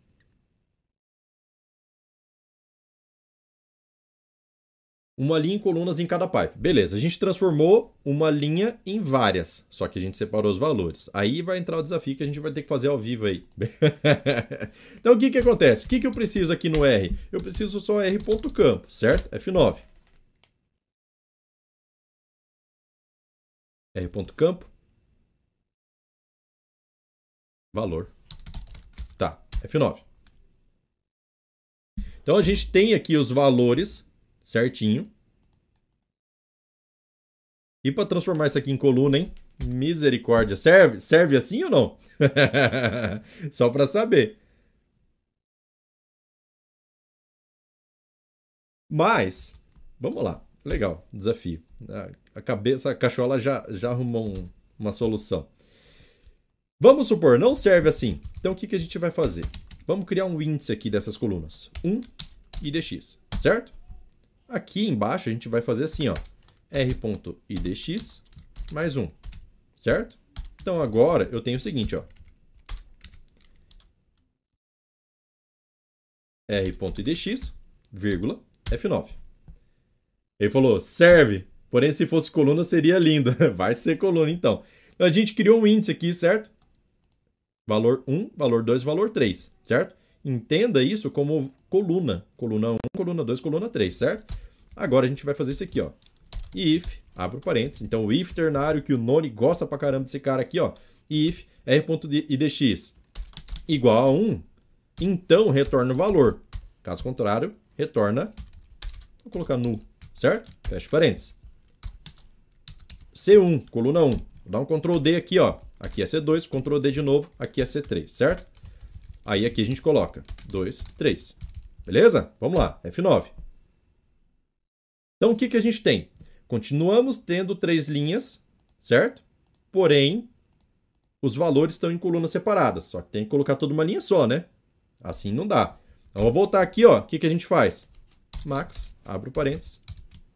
Uma linha em colunas em cada pipe. Beleza, a gente transformou uma linha em várias, só que a gente separou os valores. Aí vai entrar o desafio que a gente vai ter que fazer ao vivo aí. então o que, que acontece? O que, que eu preciso aqui no R? Eu preciso só R.campo, certo? F9. R.campo. Valor. Tá, F9. Então a gente tem aqui os valores certinho. E para transformar isso aqui em coluna, hein? Misericórdia. Serve? Serve assim ou não? Só para saber. Mas, vamos lá. Legal, desafio. A cabeça, a cachola já, já arrumou um, uma solução. Vamos supor, não serve assim. Então o que, que a gente vai fazer? Vamos criar um índice aqui dessas colunas. 1 e dx, certo? Aqui embaixo a gente vai fazer assim, ó. r.idx mais 1, certo? Então agora eu tenho o seguinte, ó. r.idx, vírgula, f9. Ele falou, serve. Porém, se fosse coluna, seria lindo. Vai ser coluna, então. então. A gente criou um índice aqui, certo? Valor 1, valor 2, valor 3, certo? Entenda isso como coluna. Coluna 1, coluna 2, coluna 3, certo? Agora a gente vai fazer isso aqui, ó. if, abre o parênteses. Então, o if ternário, que o Noni gosta pra caramba desse cara aqui, ó. if r.idx igual a 1, então retorna o valor. Caso contrário, retorna, vou colocar nu, certo? Fecha parênteses. C1, coluna 1. Vou dar um Ctrl D aqui, ó. Aqui é C2, Ctrl D de novo, aqui é C3, certo? Aí aqui a gente coloca 2, 3. Beleza? Vamos lá, F9. Então o que, que a gente tem? Continuamos tendo três linhas, certo? Porém, os valores estão em colunas separadas. Só que tem que colocar toda uma linha só, né? Assim não dá. Então, vou voltar aqui, ó. O que, que a gente faz? Max, abre o parênteses,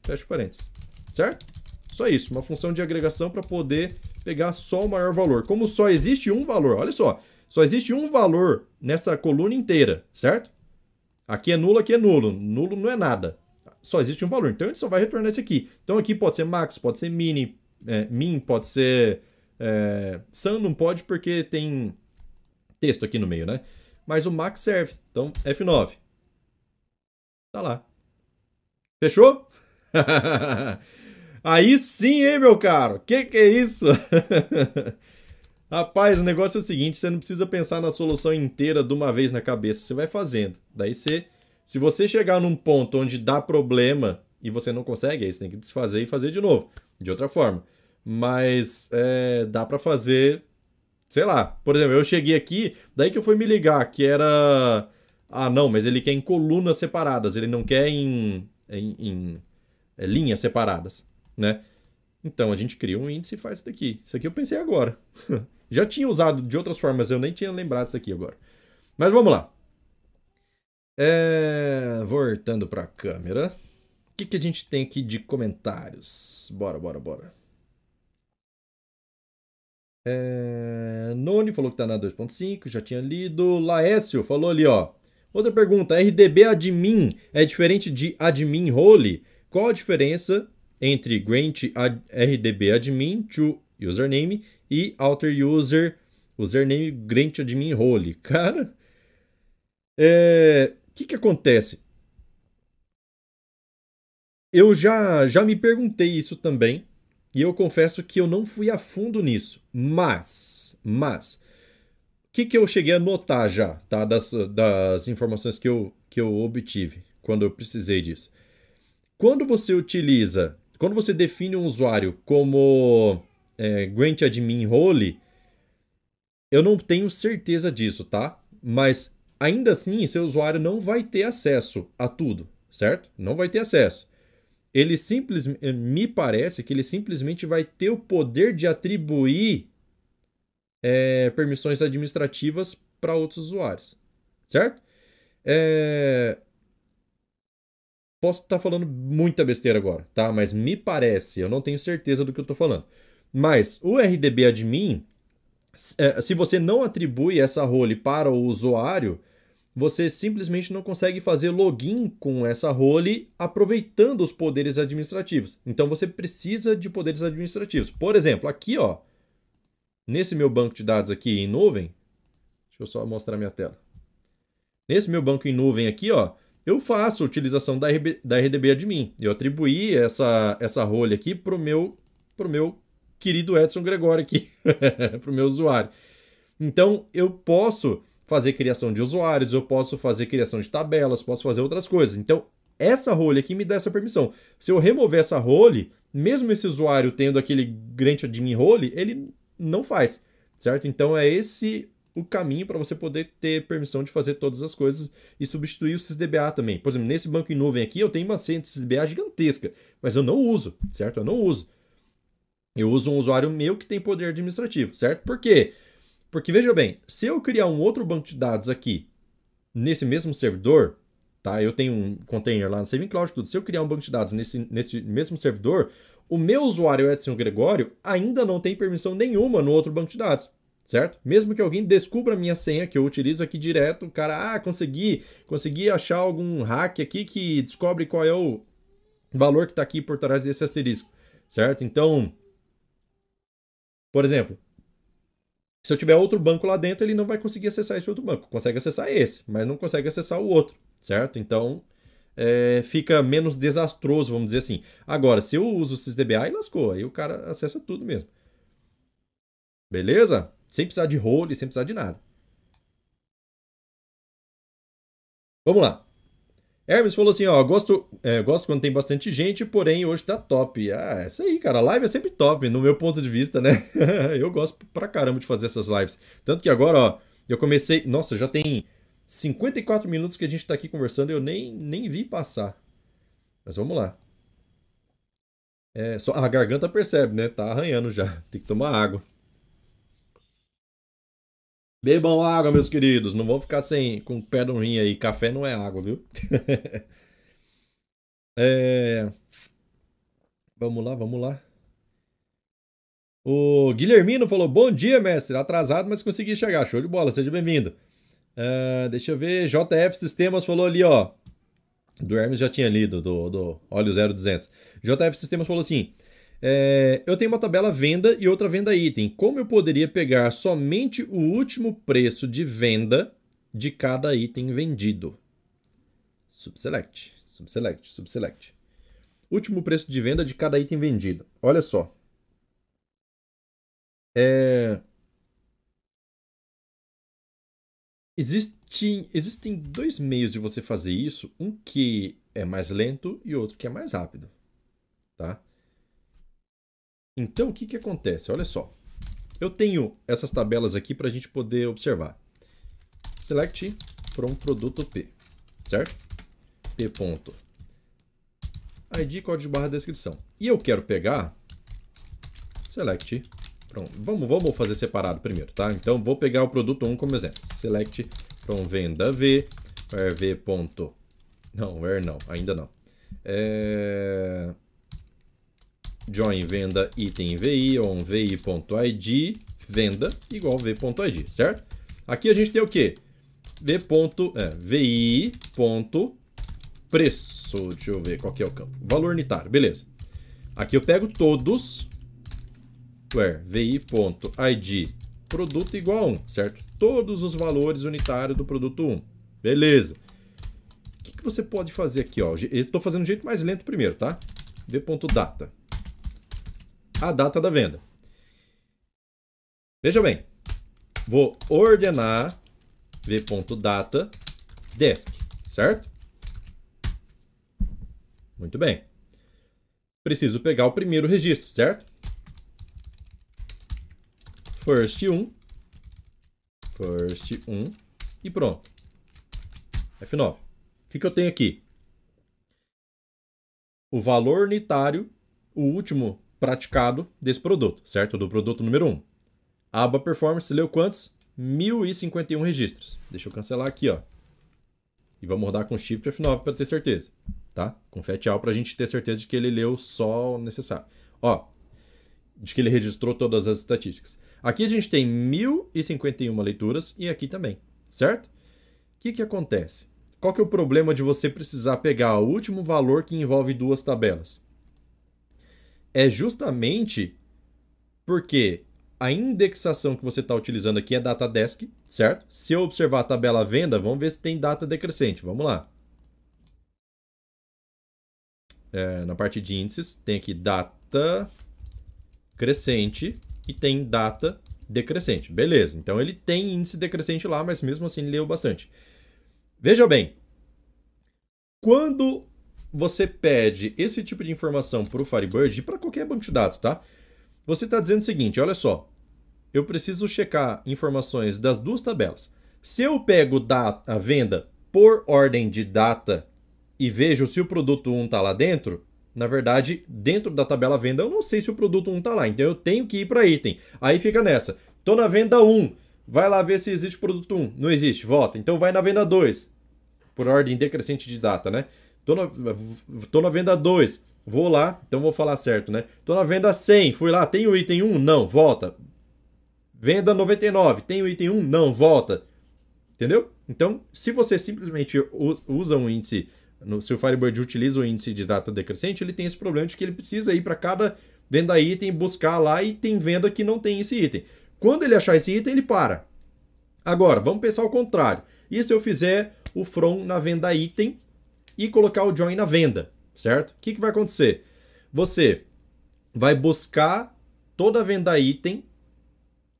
fecha o parênteses. Certo? Só isso, uma função de agregação para poder pegar só o maior valor. Como só existe um valor, olha só, só existe um valor nessa coluna inteira, certo? Aqui é nulo, aqui é nulo. Nulo não é nada. Só existe um valor. Então ele só vai retornar esse aqui. Então aqui pode ser max, pode ser mini, é, min, pode ser é, sum, não pode porque tem texto aqui no meio, né? Mas o max serve. Então F9. Tá lá. Fechou? Aí sim, hein, meu caro? Que que é isso? Rapaz, o negócio é o seguinte, você não precisa pensar na solução inteira de uma vez na cabeça, você vai fazendo. Daí você, se você chegar num ponto onde dá problema e você não consegue, aí você tem que desfazer e fazer de novo, de outra forma. Mas é, dá para fazer, sei lá. Por exemplo, eu cheguei aqui, daí que eu fui me ligar que era, ah, não, mas ele quer em colunas separadas, ele não quer em, em, em é, linhas separadas né? Então a gente cria um índice e faz isso daqui. Isso aqui eu pensei agora. Já tinha usado de outras formas, eu nem tinha lembrado isso aqui agora. Mas vamos lá. É... Voltando para a câmera. O que, que a gente tem aqui de comentários? Bora, bora, bora. É... Noni falou que tá na 2.5, já tinha lido. Laécio falou ali, ó. Outra pergunta, RDB admin é diferente de admin role? Qual a diferença entre grant rdb admin to username e alter user username grant admin role. Cara, o é, que, que acontece? Eu já, já me perguntei isso também e eu confesso que eu não fui a fundo nisso. Mas, mas, o que, que eu cheguei a notar já, tá? Das, das informações que eu, que eu obtive quando eu precisei disso. Quando você utiliza quando você define um usuário como é, grant admin role, eu não tenho certeza disso, tá? Mas ainda assim, seu usuário não vai ter acesso a tudo, certo? Não vai ter acesso. Ele simplesmente, me parece que ele simplesmente vai ter o poder de atribuir é, permissões administrativas para outros usuários, certo? É, Posso estar falando muita besteira agora, tá? Mas me parece, eu não tenho certeza do que eu estou falando. Mas o RDB admin, é, se você não atribui essa role para o usuário, você simplesmente não consegue fazer login com essa role aproveitando os poderes administrativos. Então você precisa de poderes administrativos. Por exemplo, aqui, ó, nesse meu banco de dados aqui em nuvem, deixa eu só mostrar minha tela. Nesse meu banco em nuvem aqui, ó, eu faço utilização da, RB, da RDB admin. Eu atribuí essa, essa role aqui para o meu, pro meu querido Edson Gregório aqui, para o meu usuário. Então, eu posso fazer criação de usuários, eu posso fazer criação de tabelas, posso fazer outras coisas. Então, essa role aqui me dá essa permissão. Se eu remover essa role, mesmo esse usuário tendo aquele grant admin role, ele não faz, certo? Então, é esse o caminho para você poder ter permissão de fazer todas as coisas e substituir o SysDBA também. Por exemplo, nesse banco em nuvem aqui, eu tenho uma senha de SysDBA gigantesca, mas eu não uso, certo? Eu não uso. Eu uso um usuário meu que tem poder administrativo, certo? Por quê? Porque veja bem, se eu criar um outro banco de dados aqui nesse mesmo servidor, tá? Eu tenho um container lá no Saving Cloud, tudo. Se eu criar um banco de dados nesse, nesse mesmo servidor, o meu usuário Edson Gregório ainda não tem permissão nenhuma no outro banco de dados, certo? Mesmo que alguém descubra a minha senha que eu utilizo aqui direto, o cara, ah, consegui, consegui achar algum hack aqui que descobre qual é o valor que está aqui por trás desse asterisco, certo? Então, por exemplo, se eu tiver outro banco lá dentro, ele não vai conseguir acessar esse outro banco. Consegue acessar esse, mas não consegue acessar o outro, certo? Então, é, fica menos desastroso, vamos dizer assim. Agora, se eu uso o SysDBA, aí lascou. Aí o cara acessa tudo mesmo. Beleza? Sem precisar de role, sem precisar de nada. Vamos lá. Hermes falou assim, ó, gosto, é, gosto quando tem bastante gente, porém hoje tá top. Ah, é isso aí, cara, a live é sempre top, no meu ponto de vista, né? eu gosto pra caramba de fazer essas lives. Tanto que agora, ó, eu comecei, nossa, já tem 54 minutos que a gente tá aqui conversando eu nem, nem vi passar. Mas vamos lá. É, só a garganta percebe, né? Tá arranhando já, tem que tomar água. Bebam água, meus queridos. Não vão ficar sem com pé no rim aí. Café não é água, viu? é... Vamos lá, vamos lá. O Guilhermino falou: Bom dia, mestre. Atrasado, mas consegui chegar. Show de bola, seja bem-vindo. Uh, deixa eu ver. JF Sistemas falou ali, ó. Do Hermes já tinha lido, do, do Óleo 0200. JF Sistemas falou assim: é, eu tenho uma tabela venda e outra venda item. Como eu poderia pegar somente o último preço de venda de cada item vendido? Subselect, subselect, subselect. Último preço de venda de cada item vendido. Olha só. É... Existe, existem dois meios de você fazer isso. Um que é mais lento e outro que é mais rápido. Tá? Então, o que, que acontece? Olha só. Eu tenho essas tabelas aqui para a gente poder observar. Select from produto P, certo? P ponto. ID, código barra descrição. E eu quero pegar select. Vamos, vamos fazer separado primeiro, tá? Então, vou pegar o produto 1 como exemplo. Select from venda V, where V ponto... Não, where não, ainda não. É join venda item VI on VI.id venda igual V.id, certo? Aqui a gente tem o quê? V. É, VI. Preço. Deixa eu ver qual que é o campo. Valor unitário, beleza. Aqui eu pego todos. Where VI.id produto igual a 1, certo? Todos os valores unitários do produto 1. Beleza. O que, que você pode fazer aqui? Ó? Eu estou fazendo do jeito mais lento primeiro, tá? V.data a data da venda. Veja bem, vou ordenar v.data desk, certo? Muito bem. Preciso pegar o primeiro registro, certo? First 1. First 1. E pronto. F9. O que, que eu tenho aqui? O valor unitário, o último praticado desse produto, certo? Do produto número 1. A aba Performance leu quantos? 1051 registros. Deixa eu cancelar aqui, ó. E vamos rodar com Shift F9 para ter certeza, tá? Com Fat All para a gente ter certeza de que ele leu só o necessário. Ó, de que ele registrou todas as estatísticas. Aqui a gente tem 1051 leituras e aqui também, certo? O que, que acontece? Qual que é o problema de você precisar pegar o último valor que envolve duas tabelas? É justamente porque a indexação que você está utilizando aqui é data desk, certo? Se eu observar a tabela venda, vamos ver se tem data decrescente. Vamos lá. É, na parte de índices, tem aqui data crescente e tem data decrescente. Beleza, então ele tem índice decrescente lá, mas mesmo assim ele leu bastante. Veja bem, quando você pede esse tipo de informação para o Firebird e para qualquer banco de dados, tá? Você está dizendo o seguinte, olha só, eu preciso checar informações das duas tabelas. Se eu pego a venda por ordem de data e vejo se o produto 1 está lá dentro, na verdade, dentro da tabela venda, eu não sei se o produto 1 está lá. Então eu tenho que ir para item. Aí fica nessa. Estou na venda 1. Vai lá ver se existe produto 1. Não existe, volta. Então vai na venda 2. Por ordem decrescente de data, né? Estou na, tô na venda 2. Vou lá, então vou falar certo, né? Estou na venda 100. Fui lá, tem o item 1? Não, volta. Venda 99. Tem o item 1? Não, volta. Entendeu? Então, se você simplesmente usa um índice no, se o Firebird utiliza o índice de data decrescente, ele tem esse problema de que ele precisa ir para cada venda item, buscar lá e tem venda que não tem esse item. Quando ele achar esse item, ele para. Agora, vamos pensar o contrário. E se eu fizer o from na venda item e colocar o join na venda, certo? O que, que vai acontecer? Você vai buscar toda a venda item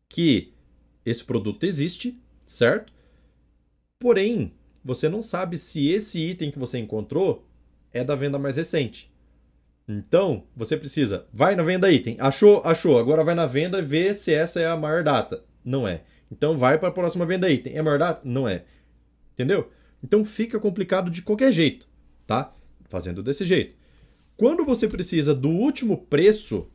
que esse produto existe, certo? Porém, você não sabe se esse item que você encontrou é da venda mais recente. Então, você precisa, vai na venda item, achou, achou, agora vai na venda e vê se essa é a maior data. Não é. Então vai para a próxima venda item. É maior data? Não é. Entendeu? Então fica complicado de qualquer jeito, tá? Fazendo desse jeito. Quando você precisa do último preço,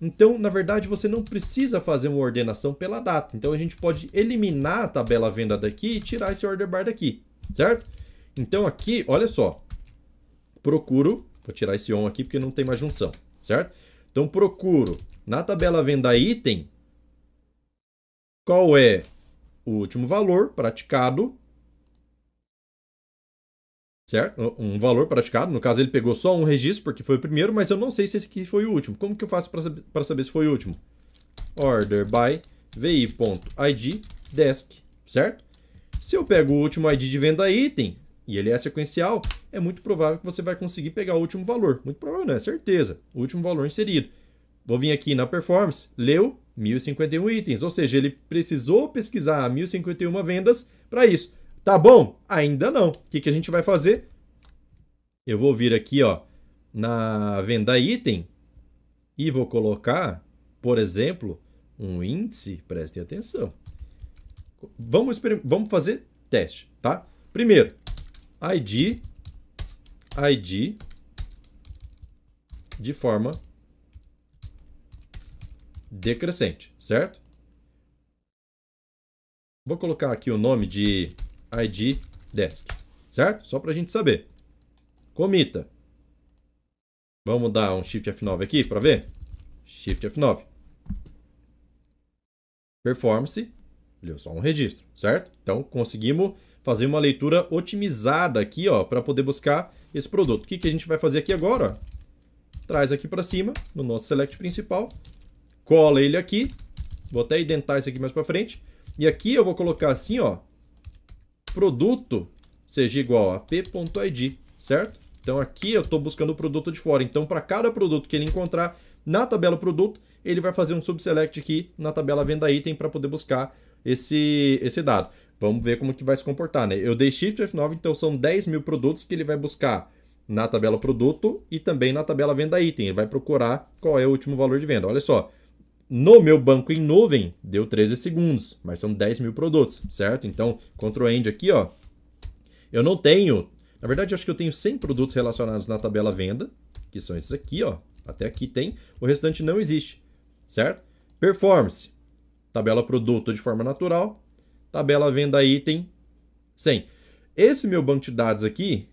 então, na verdade, você não precisa fazer uma ordenação pela data. Então, a gente pode eliminar a tabela venda daqui e tirar esse order bar daqui certo? Então aqui, olha só, procuro, vou tirar esse on aqui porque não tem mais junção, certo? Então procuro na tabela venda item qual é o último valor praticado, certo? Um valor praticado, no caso ele pegou só um registro porque foi o primeiro, mas eu não sei se esse aqui foi o último. Como que eu faço para saber, saber se foi o último? Order by vi.id desk, certo? Se eu pego o último ID de venda item e ele é sequencial, é muito provável que você vai conseguir pegar o último valor. Muito provável, não é certeza. O último valor inserido. Vou vir aqui na performance, leu 1051 itens, ou seja, ele precisou pesquisar 1051 vendas para isso. Tá bom? Ainda não. O que, que a gente vai fazer? Eu vou vir aqui ó, na venda item e vou colocar, por exemplo, um índice, prestem atenção. Vamos, vamos fazer teste, tá? Primeiro, ID, ID de forma decrescente, certo? Vou colocar aqui o nome de ID desk, certo? Só para a gente saber. Comita. Vamos dar um Shift F9 aqui para ver? Shift F9. Performance Leu só um registro, certo? Então conseguimos fazer uma leitura otimizada aqui, ó, para poder buscar esse produto. O que, que a gente vai fazer aqui agora? Ó? Traz aqui para cima, no nosso select principal, cola ele aqui, vou até identar isso aqui mais para frente, e aqui eu vou colocar assim, ó, produto seja igual a p.id, certo? Então aqui eu estou buscando o produto de fora. Então para cada produto que ele encontrar na tabela produto, ele vai fazer um subselect aqui na tabela venda item para poder buscar esse, esse dado. Vamos ver como que vai se comportar, né? Eu dei Shift F9, então são 10 mil produtos que ele vai buscar na tabela produto e também na tabela venda item. Ele vai procurar qual é o último valor de venda. Olha só, no meu banco em nuvem deu 13 segundos, mas são 10 mil produtos, certo? Então, Ctrl End aqui, ó. Eu não tenho, na verdade, acho que eu tenho 100 produtos relacionados na tabela venda, que são esses aqui, ó. Até aqui tem, o restante não existe, certo? Performance tabela produto de forma natural, tabela venda item 100. Esse meu banco de dados aqui.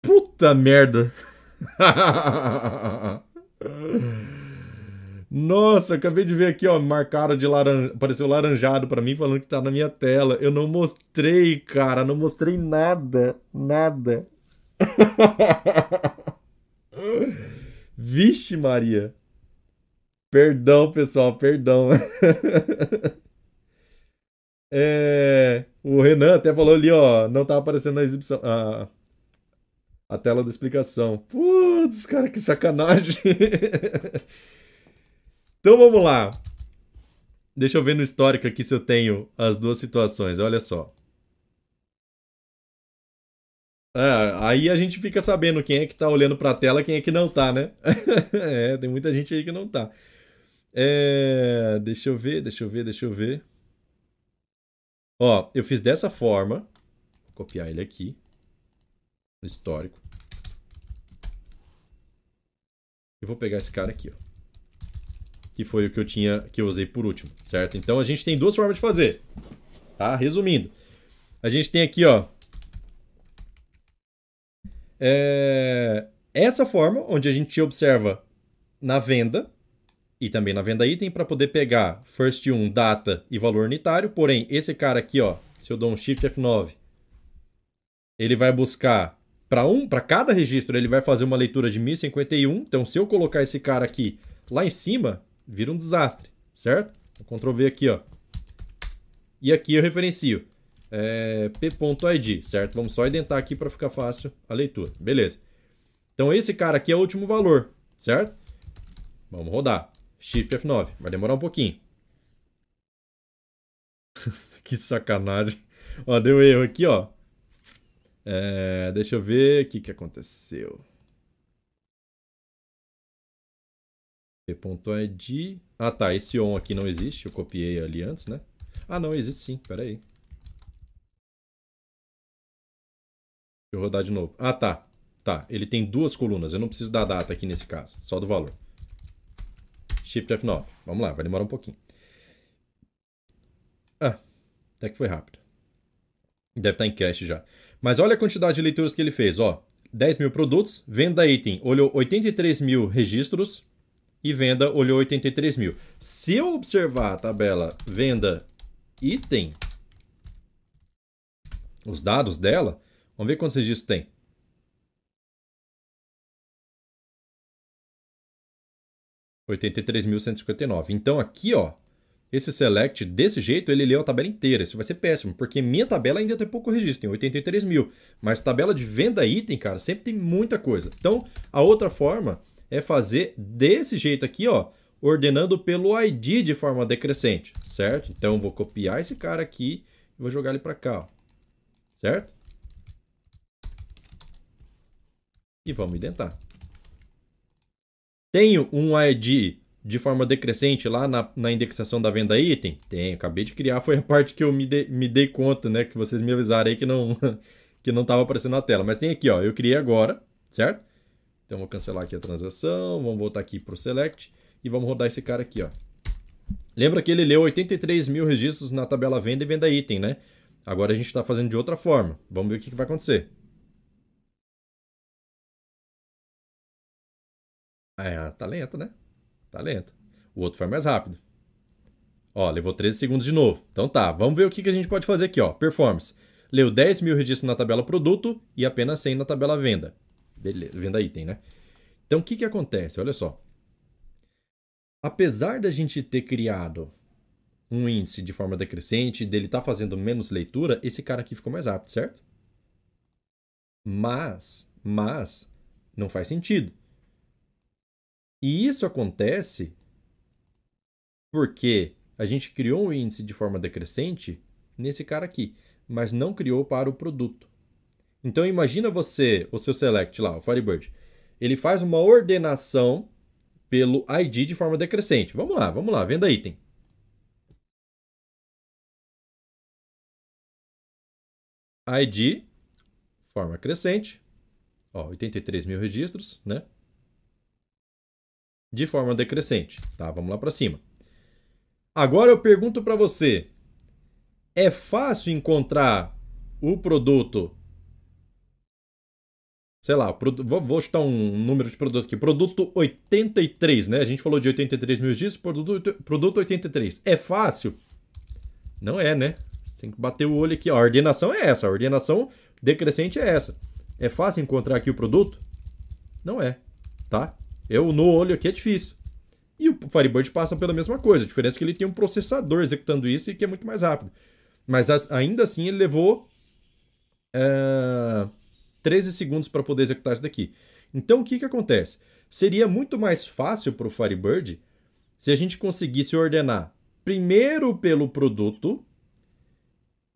Puta merda! Nossa, acabei de ver aqui, ó, marcaram de laranja, apareceu laranjado para mim falando que tá na minha tela. Eu não mostrei, cara, não mostrei nada, nada. Vixe, Maria. Perdão, pessoal, perdão. é, o Renan até falou ali, ó, não tá aparecendo na exibição, a, a tela da explicação. Putz, cara, que sacanagem. então vamos lá. Deixa eu ver no histórico aqui se eu tenho as duas situações. Olha só. É, aí a gente fica sabendo quem é que tá olhando pra tela, quem é que não tá, né? é, tem muita gente aí que não tá. É, deixa eu ver, deixa eu ver, deixa eu ver. Ó, eu fiz dessa forma. Vou copiar ele aqui. No histórico. E vou pegar esse cara aqui, ó. Que foi o que eu tinha, que eu usei por último, certo? Então a gente tem duas formas de fazer. Tá? Resumindo. A gente tem aqui, ó, é... Essa forma, onde a gente observa na venda e também na venda item para poder pegar first 1, data e valor unitário. Porém, esse cara aqui, ó, se eu dou um Shift F9, ele vai buscar para um, para cada registro, ele vai fazer uma leitura de 1051. Então, se eu colocar esse cara aqui lá em cima, vira um desastre, certo? Ctrl V aqui, ó. E aqui eu referencio é, p.id, certo? Vamos só identar aqui para ficar fácil a leitura. Beleza. Então esse cara aqui é o último valor, certo? Vamos rodar. Shift F9. Vai demorar um pouquinho. que sacanagem. Ó, deu erro aqui, ó. É, deixa eu ver o que, que aconteceu. P.id. Ah, tá. Esse on aqui não existe. Eu copiei ali antes, né? Ah, não, existe sim. Pera aí. Deixa eu rodar de novo. Ah, tá. Tá, ele tem duas colunas. Eu não preciso da data aqui nesse caso, só do valor. Shift F9. Vamos lá, vai demorar um pouquinho. Ah, até que foi rápido. Deve estar em cache já. Mas olha a quantidade de leituras que ele fez, ó. 10 mil produtos, venda item olhou 83 mil registros e venda olhou 83 mil. Se eu observar a tabela venda item, os dados dela, Vamos ver quantos registros tem. Oitenta Então aqui, ó, esse select desse jeito, ele leu a tabela inteira. Isso vai ser péssimo, porque minha tabela ainda tem pouco registro, tem 83 mil. Mas tabela de venda item, cara, sempre tem muita coisa. Então, a outra forma é fazer desse jeito aqui, ó, ordenando pelo ID de forma decrescente, certo? Então, vou copiar esse cara aqui e vou jogar ele para cá, ó, certo? e vamos identar. Tenho um ID de forma decrescente lá na, na indexação da venda item? Tenho, acabei de criar, foi a parte que eu me, de, me dei conta, né? Que vocês me avisaram aí que não que não estava aparecendo na tela. Mas tem aqui, ó, eu criei agora, certo? Então vou cancelar aqui a transação, vamos voltar aqui para o select e vamos rodar esse cara aqui, ó. Lembra que ele leu 83 mil registros na tabela venda e venda item, né? Agora a gente está fazendo de outra forma. Vamos ver o que, que vai acontecer. É, tá lento, né? Tá lento. O outro foi mais rápido. Ó, levou 13 segundos de novo. Então tá, vamos ver o que, que a gente pode fazer aqui, ó. Performance. Leu 10 mil registros na tabela produto e apenas 100 na tabela venda. Beleza, venda item, né? Então o que, que acontece? Olha só. Apesar da gente ter criado um índice de forma decrescente, dele estar tá fazendo menos leitura, esse cara aqui ficou mais rápido, certo? Mas, mas, não faz sentido. E isso acontece porque a gente criou um índice de forma decrescente nesse cara aqui, mas não criou para o produto. Então imagina você, o seu select lá, o Firebird, ele faz uma ordenação pelo ID de forma decrescente. Vamos lá, vamos lá, venda item. ID, forma crescente, ó, 83 mil registros, né? de forma decrescente. Tá, vamos lá para cima. Agora eu pergunto para você: é fácil encontrar o produto? Sei lá, vou, chutar um número de produto aqui. Produto 83, né? A gente falou de 83 mil dias, produto, produto 83. É fácil? Não é, né? Você tem que bater o olho aqui. A ordenação é essa, a ordenação decrescente é essa. É fácil encontrar aqui o produto? Não é, tá? Eu, no olho aqui é difícil. E o Firebird passa pela mesma coisa. A diferença é que ele tem um processador executando isso e que é muito mais rápido. Mas as, ainda assim ele levou 13 segundos para poder executar isso daqui. Então, o que, que acontece? Seria muito mais fácil para o Firebird se a gente conseguisse ordenar primeiro pelo produto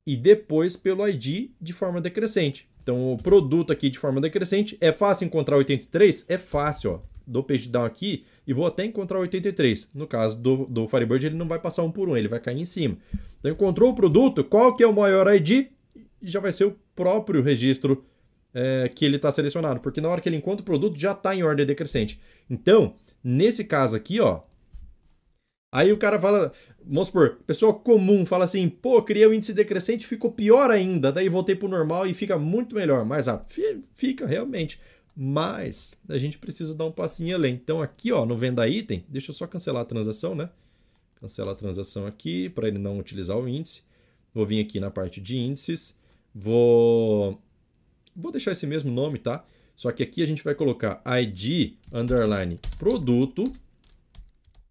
e depois pelo ID de forma decrescente. Então, o produto aqui de forma decrescente é fácil encontrar 83? É fácil, ó. Dou page down aqui e vou até encontrar 83. No caso do, do Firebird, ele não vai passar um por um, ele vai cair em cima. Então, encontrou o produto, qual que é o maior ID? Já vai ser o próprio registro é, que ele está selecionado, porque na hora que ele encontra o produto já está em ordem decrescente. Então, nesse caso aqui, ó, aí o cara fala, vamos supor, pessoa comum fala assim, pô, criei o índice decrescente, ficou pior ainda, daí voltei para o normal e fica muito melhor, mais rápido. Fica, realmente. Mas a gente precisa dar um passinho além. Então aqui, ó, no venda item, deixa eu só cancelar a transação, né? Cancela a transação aqui para ele não utilizar o índice. Vou vir aqui na parte de índices, vou Vou deixar esse mesmo nome, tá? Só que aqui a gente vai colocar ID underline produto.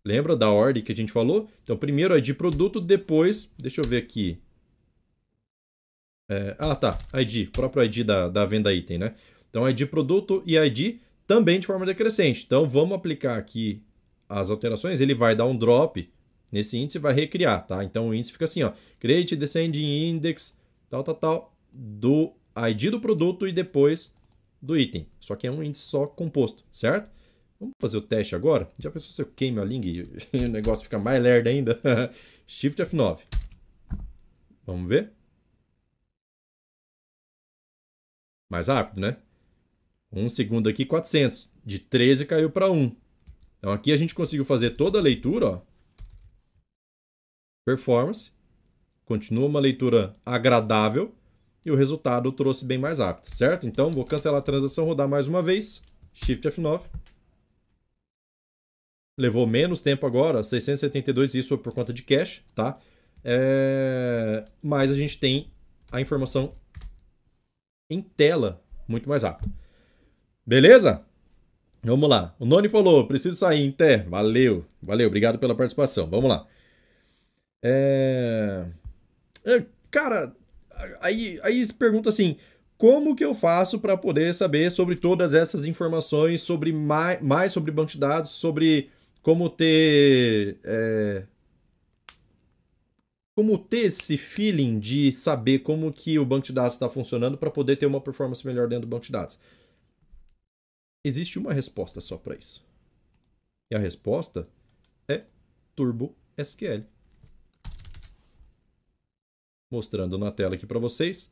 Lembra da ordem que a gente falou? Então, primeiro ID produto, depois, deixa eu ver aqui. É, ah, tá, ID, próprio ID da, da venda item, né? Então, ID produto e ID também de forma decrescente. Então, vamos aplicar aqui as alterações. Ele vai dar um drop nesse índice e vai recriar, tá? Então, o índice fica assim, ó. Create descending index, tal, tal, tal, do ID do produto e depois do item. Só que é um índice só composto, certo? Vamos fazer o teste agora? Já pensou se eu queimo a link e o negócio fica mais lerdo ainda? Shift F9. Vamos ver? Mais rápido, né? Um segundo aqui, 400. De 13 caiu para 1. Então aqui a gente conseguiu fazer toda a leitura, ó. Performance. Continua uma leitura agradável e o resultado trouxe bem mais rápido, certo? Então, vou cancelar a transação, rodar mais uma vez, Shift F9. Levou menos tempo agora, 672, isso por conta de cache, tá? É... Mas a gente tem a informação em tela muito mais rápido. Beleza? Vamos lá. O Noni falou, preciso sair em té. Valeu, valeu, obrigado pela participação. Vamos lá. É... é cara, aí, aí se pergunta assim, como que eu faço para poder saber sobre todas essas informações, sobre mais, mais sobre banco de dados, sobre como ter é, como ter esse feeling de saber como que o banco de dados está funcionando para poder ter uma performance melhor dentro do banco de dados? Existe uma resposta só para isso. E a resposta é Turbo SQL mostrando na tela aqui para vocês.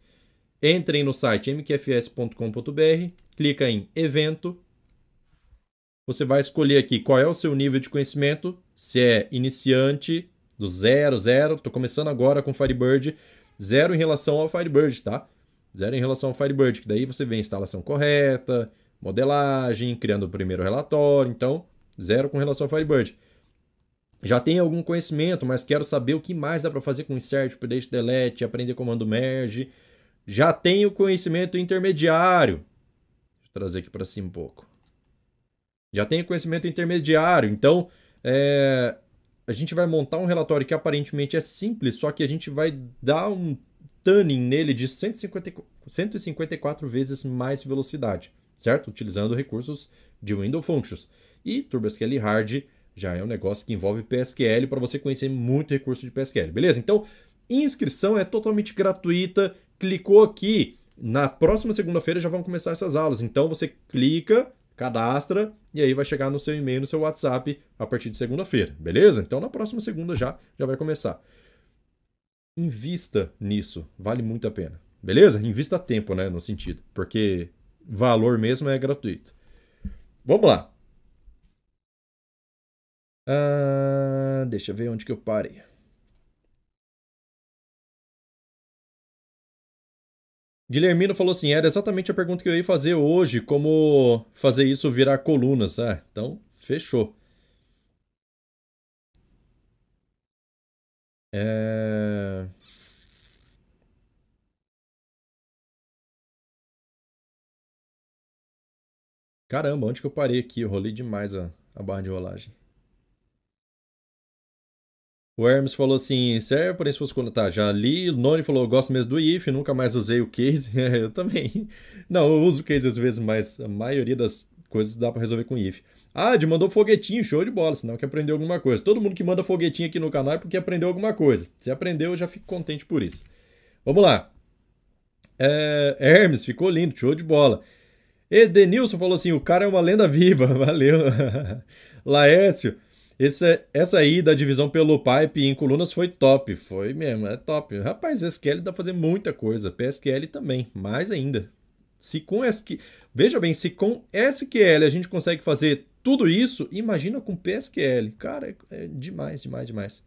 Entrem no site mqfs.com.br, clica em evento. Você vai escolher aqui qual é o seu nível de conhecimento, se é iniciante, do zero, zero, estou começando agora com Firebird, zero em relação ao Firebird, tá? Zero em relação ao Firebird, que daí você vê instalação correta, modelagem, criando o primeiro relatório, então zero com relação ao Firebird já tenho algum conhecimento, mas quero saber o que mais dá para fazer com insert, update, delete, aprender comando merge. Já tenho conhecimento intermediário. Deixa eu trazer aqui para cima um pouco. Já tenho conhecimento intermediário, então é, a gente vai montar um relatório que aparentemente é simples, só que a gente vai dar um tuning nele de 150, 154 vezes mais velocidade, certo? Utilizando recursos de Windows Functions. E TurboSQL Hard já é um negócio que envolve PSQL para você conhecer muito recurso de PSQL, beleza? Então, inscrição é totalmente gratuita. Clicou aqui, na próxima segunda-feira já vão começar essas aulas. Então, você clica, cadastra e aí vai chegar no seu e-mail, no seu WhatsApp a partir de segunda-feira, beleza? Então, na próxima segunda já já vai começar. Invista nisso, vale muito a pena. Beleza? Invista tempo, né, no sentido, porque valor mesmo é gratuito. Vamos lá. Ah, deixa eu ver onde que eu parei. Guilhermino falou assim: era exatamente a pergunta que eu ia fazer hoje, como fazer isso virar colunas. Ah, então, fechou. É... Caramba, onde que eu parei aqui? Eu rolei demais a, a barra de rolagem. O Hermes falou assim, serve, porém se fosse quando tá, já li. O Noni falou, gosto mesmo do if, nunca mais usei o case. eu também. Não, eu uso o case às vezes, mas a maioria das coisas dá para resolver com if. Ah, de mandou foguetinho, show de bola, senão que aprendeu alguma coisa. Todo mundo que manda foguetinho aqui no canal é porque aprendeu alguma coisa. Se aprendeu, eu já fico contente por isso. Vamos lá. É, Hermes, ficou lindo, show de bola. Edenilson falou assim: o cara é uma lenda viva, valeu. Laércio, essa, essa aí da divisão pelo pipe em colunas foi top, foi mesmo, é top. Rapaz, SQL dá pra fazer muita coisa, PSQL também, mais ainda. Se com SQL, veja bem, se com SQL a gente consegue fazer tudo isso, imagina com PSQL. Cara, é, é demais, demais, demais.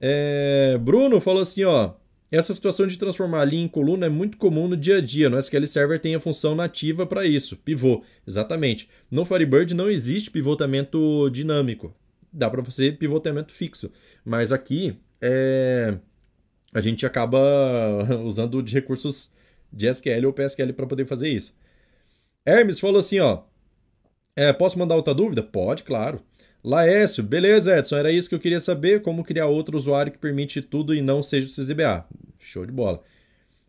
É, Bruno falou assim, ó. Essa situação de transformar linha em coluna é muito comum no dia a dia. No SQL Server tem a função nativa para isso, pivô. Exatamente. No Firebird não existe pivotamento dinâmico. Dá para fazer pivotamento fixo. Mas aqui é... a gente acaba usando de recursos de SQL ou PSQL para poder fazer isso. Hermes falou assim, ó. É, posso mandar outra dúvida? Pode, claro. Laércio, beleza, Edson, era isso que eu queria saber, como criar outro usuário que permite tudo e não seja o CSDBA. Show de bola.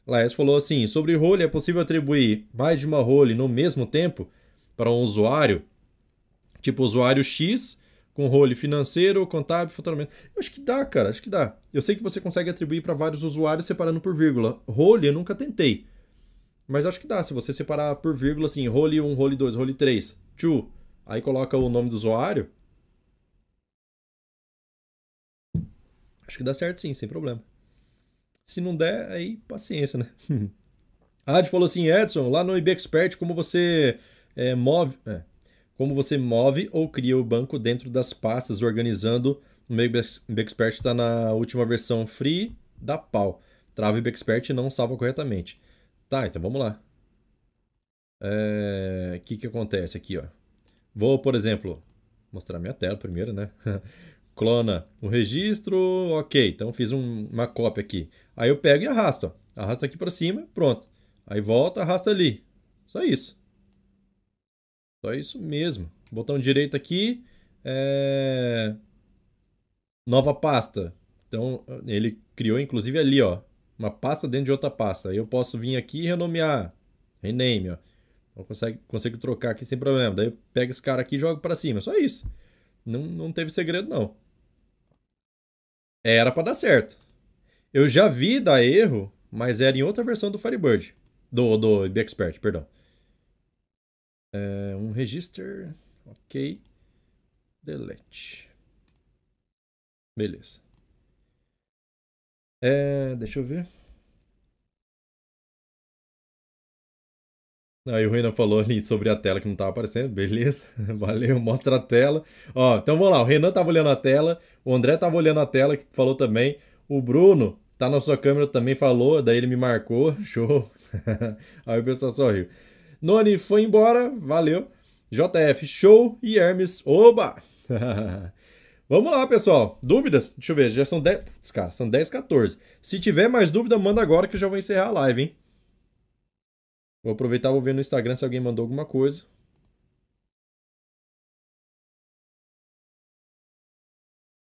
Laércio falou assim, sobre role, é possível atribuir mais de uma role no mesmo tempo para um usuário? Tipo, usuário X com role financeiro, contábil, faturamento. Eu acho que dá, cara, acho que dá. Eu sei que você consegue atribuir para vários usuários separando por vírgula. Role eu nunca tentei. Mas acho que dá, se você separar por vírgula, assim, role 1, role 2, role 3, to, aí coloca o nome do usuário, Acho que dá certo sim, sem problema. Se não der, aí paciência, né? Ad falou assim, Edson, lá no IB Expert, como você é, move. É, como você move ou cria o banco dentro das pastas, organizando. O Expert está na última versão free da pau. Trava e não salva corretamente. Tá, então vamos lá. O é, que, que acontece aqui, ó? Vou, por exemplo, mostrar minha tela primeiro, né? clona o registro, ok, então fiz um, uma cópia aqui. Aí eu pego e arrasto, ó. arrasto aqui para cima, pronto. Aí volta, arrasta ali. Só isso. Só isso mesmo. Botão direito aqui, é... nova pasta. Então ele criou inclusive ali, ó, uma pasta dentro de outra pasta. Eu posso vir aqui e renomear, rename, ó. Então consegue, consigo trocar aqui sem problema. Daí eu pego esse cara aqui e jogo para cima. Só isso. Não, não teve segredo não. Era para dar certo. Eu já vi dar erro, mas era em outra versão do Firebird. Do, do Expert, perdão. É, um register. Ok. Delete. Beleza. É, deixa eu ver. Aí o Renan falou ali sobre a tela que não estava aparecendo. Beleza, valeu, mostra a tela. Ó, então vamos lá, o Renan estava olhando a tela, o André estava olhando a tela, que falou também. O Bruno tá na sua câmera também falou, daí ele me marcou, show. Aí o pessoal sorriu. Noni foi embora, valeu. JF, show. E Hermes, oba! Vamos lá, pessoal. Dúvidas? Deixa eu ver, já são 10. Cara, são 10, 14. Se tiver mais dúvida, manda agora que eu já vou encerrar a live, hein? Vou aproveitar vou ver no Instagram se alguém mandou alguma coisa.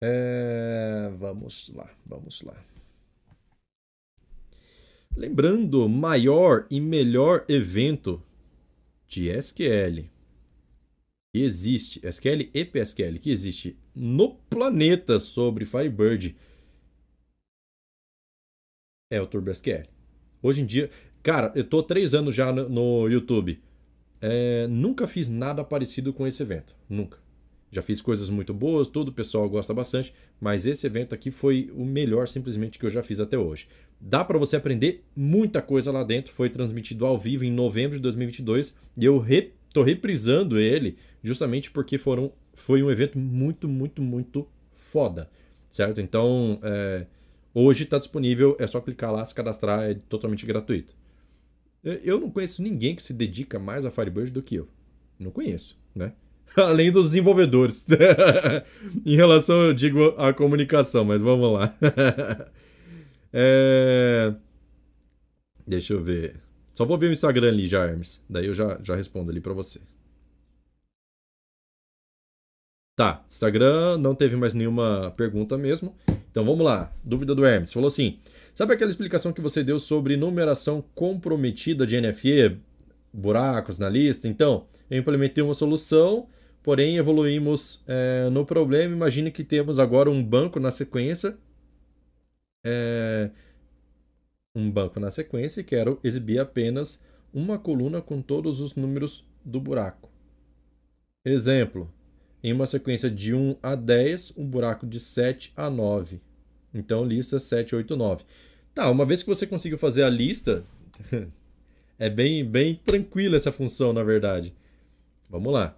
É, vamos lá, vamos lá. Lembrando, maior e melhor evento de SQL que existe, SQL e PSQL, que existe no planeta sobre Firebird é o TurboSQL. Hoje em dia, Cara, eu tô três anos já no, no YouTube. É, nunca fiz nada parecido com esse evento. Nunca. Já fiz coisas muito boas, tudo, o pessoal gosta bastante, mas esse evento aqui foi o melhor simplesmente que eu já fiz até hoje. Dá para você aprender muita coisa lá dentro, foi transmitido ao vivo em novembro de 2022 e eu tô reprisando ele justamente porque foram, foi um evento muito, muito, muito foda, certo? Então, é, hoje está disponível, é só clicar lá, se cadastrar, é totalmente gratuito. Eu não conheço ninguém que se dedica mais a Firebird do que eu. Não conheço, né? Além dos desenvolvedores. em relação, eu digo, à comunicação, mas vamos lá. é... Deixa eu ver. Só vou ver o Instagram ali já, Hermes. Daí eu já, já respondo ali para você. Tá, Instagram não teve mais nenhuma pergunta mesmo. Então vamos lá. Dúvida do Hermes. Falou assim: Sabe aquela explicação que você deu sobre numeração comprometida de NFE? buracos na lista. Então, eu implementei uma solução, porém evoluímos é, no problema. Imagine que temos agora um banco na sequência. É, um banco na sequência e quero exibir apenas uma coluna com todos os números do buraco. Exemplo, em uma sequência de 1 a 10, um buraco de 7 a 9. Então, lista 7, 8, 9. Tá, uma vez que você conseguiu fazer a lista, é bem, bem tranquila essa função, na verdade. Vamos lá.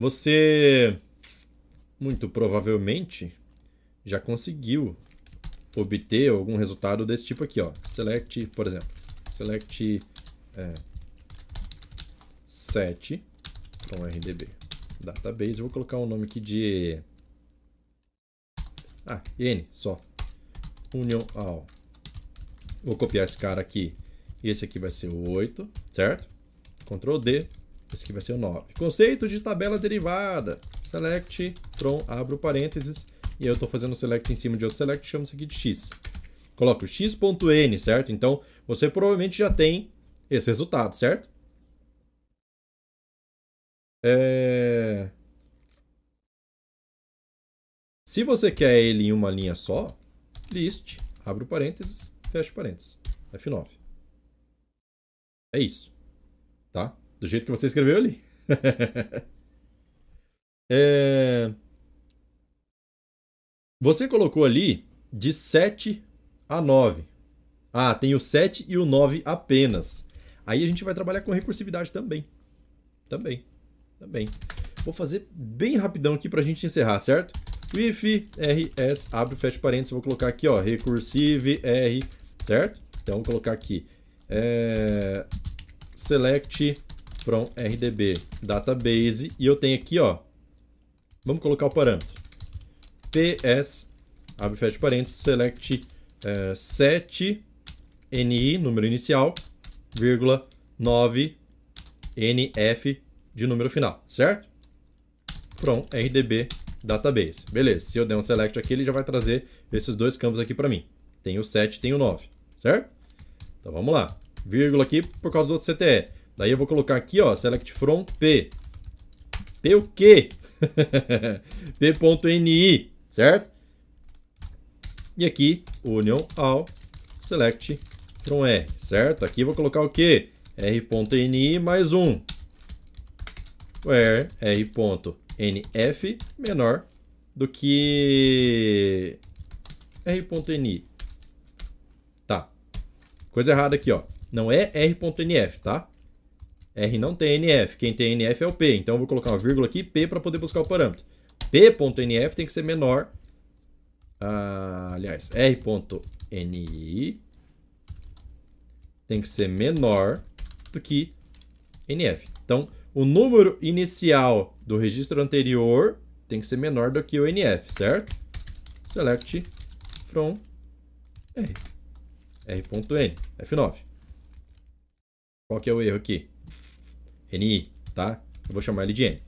Você, muito provavelmente, já conseguiu obter algum resultado desse tipo aqui, ó. Select, por exemplo, select é, set com RDB database. Eu vou colocar um nome aqui de ah, N só. Union all. Vou copiar esse cara aqui. Esse aqui vai ser o 8, certo? Ctrl D. Esse aqui vai ser o 9. Conceito de tabela derivada. Select from, abro parênteses. E eu estou fazendo select em cima de outro select, chamo isso aqui de x. Coloco x.n, certo? Então, você provavelmente já tem esse resultado, certo? É... Se você quer ele em uma linha só, list, abre o parênteses, fecha o parênteses. F9. É isso. Tá? Do jeito que você escreveu ali. é... Você colocou ali de 7 a 9. Ah, tem o 7 e o 9 apenas. Aí a gente vai trabalhar com recursividade também. Também. Também. Vou fazer bem rapidão aqui para a gente encerrar, certo? if rs, abre fecha parênteses, vou colocar aqui, ó, recursive r, certo? Então, vou colocar aqui, é, select from rdb database, e eu tenho aqui, ó, vamos colocar o parâmetro, ps, abre fecha parênteses, select é, 7 ni, número inicial, vírgula 9 nf de número final, certo? From rdb database. Beleza, se eu der um select aqui, ele já vai trazer esses dois campos aqui para mim. Tem o 7 tem o 9, certo? Então vamos lá. Vírgula aqui por causa do outro CTE. Daí eu vou colocar aqui, ó, select from p. P o quê? p.ni, certo? E aqui, union all select from r, certo? Aqui eu vou colocar o quê? r.ni mais um. Where r.ni nf menor do que r.ni. Tá. Coisa errada aqui, ó. Não é r.nf, tá? R não tem NF. Quem tem NF é o P. Então eu vou colocar uma vírgula aqui, P, para poder buscar o parâmetro. P.NF tem que ser menor. Ah, aliás, R.NI tem que ser menor do que NF. Então, o número inicial do registro anterior tem que ser menor do que o NF, certo? Select from R. R.N, F9. Qual que é o erro aqui? NI, tá? Eu vou chamar ele de N.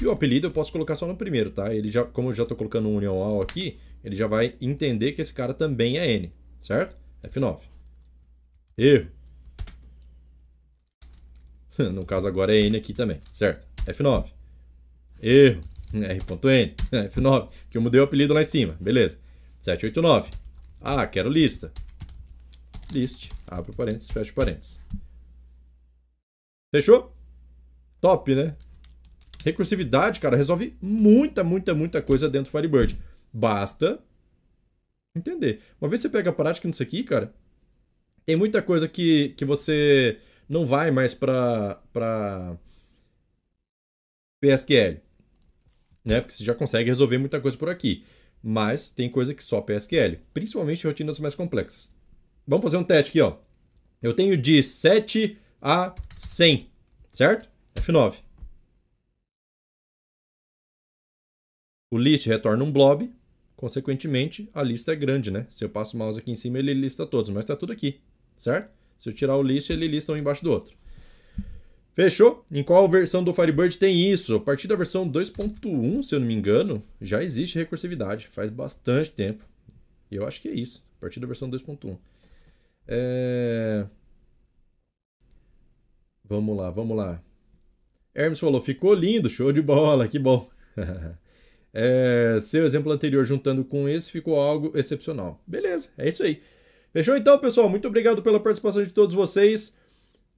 E o apelido eu posso colocar só no primeiro, tá? Ele já, como eu já estou colocando um union all aqui, ele já vai entender que esse cara também é N, certo? F9. Erro. no caso agora é N aqui também, certo? F9. Erro. R.N. F9. Que eu mudei o apelido lá em cima. Beleza. 789. Ah, quero lista. List. Abre parênteses, fecha parênteses. Fechou? Top, né? Recursividade, cara, resolve muita, muita, muita coisa dentro do Firebird. Basta entender. Uma vez você pega a prática nisso aqui, cara, tem muita coisa que, que você não vai mais para PSQL, né? Porque você já consegue resolver muita coisa por aqui. Mas tem coisa que só PSQL, principalmente rotinas mais complexas. Vamos fazer um teste aqui, ó. Eu tenho de 7 a 100, certo? F9. O list retorna um blob, consequentemente, a lista é grande, né? Se eu passo o mouse aqui em cima, ele lista todos, mas está tudo aqui, certo? Se eu tirar o list, ele lista um embaixo do outro. Fechou? Em qual versão do Firebird tem isso? A partir da versão 2.1, se eu não me engano, já existe recursividade. Faz bastante tempo. E eu acho que é isso. A partir da versão 2.1. É... Vamos lá, vamos lá. Hermes falou, ficou lindo, show de bola, que bom. é, seu exemplo anterior juntando com esse ficou algo excepcional. Beleza, é isso aí. Fechou então, pessoal? Muito obrigado pela participação de todos vocês.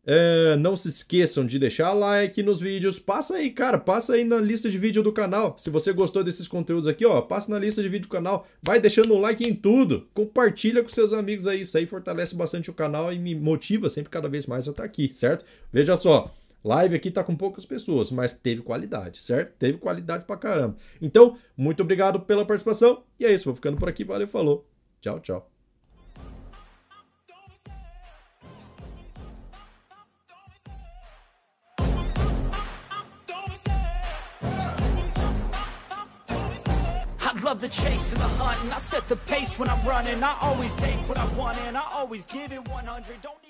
É, não se esqueçam de deixar like nos vídeos. Passa aí, cara, passa aí na lista de vídeo do canal. Se você gostou desses conteúdos aqui, ó, passa na lista de vídeo do canal. Vai deixando um like em tudo. Compartilha com seus amigos aí. Isso aí fortalece bastante o canal e me motiva sempre cada vez mais a estar aqui, certo? Veja só, live aqui tá com poucas pessoas, mas teve qualidade, certo? Teve qualidade pra caramba. Então, muito obrigado pela participação. E é isso, vou ficando por aqui. Valeu, falou. Tchau, tchau. Love the chase and the hunt, and I set the pace when I'm running. I always take what I want, and I always give it 100. Don't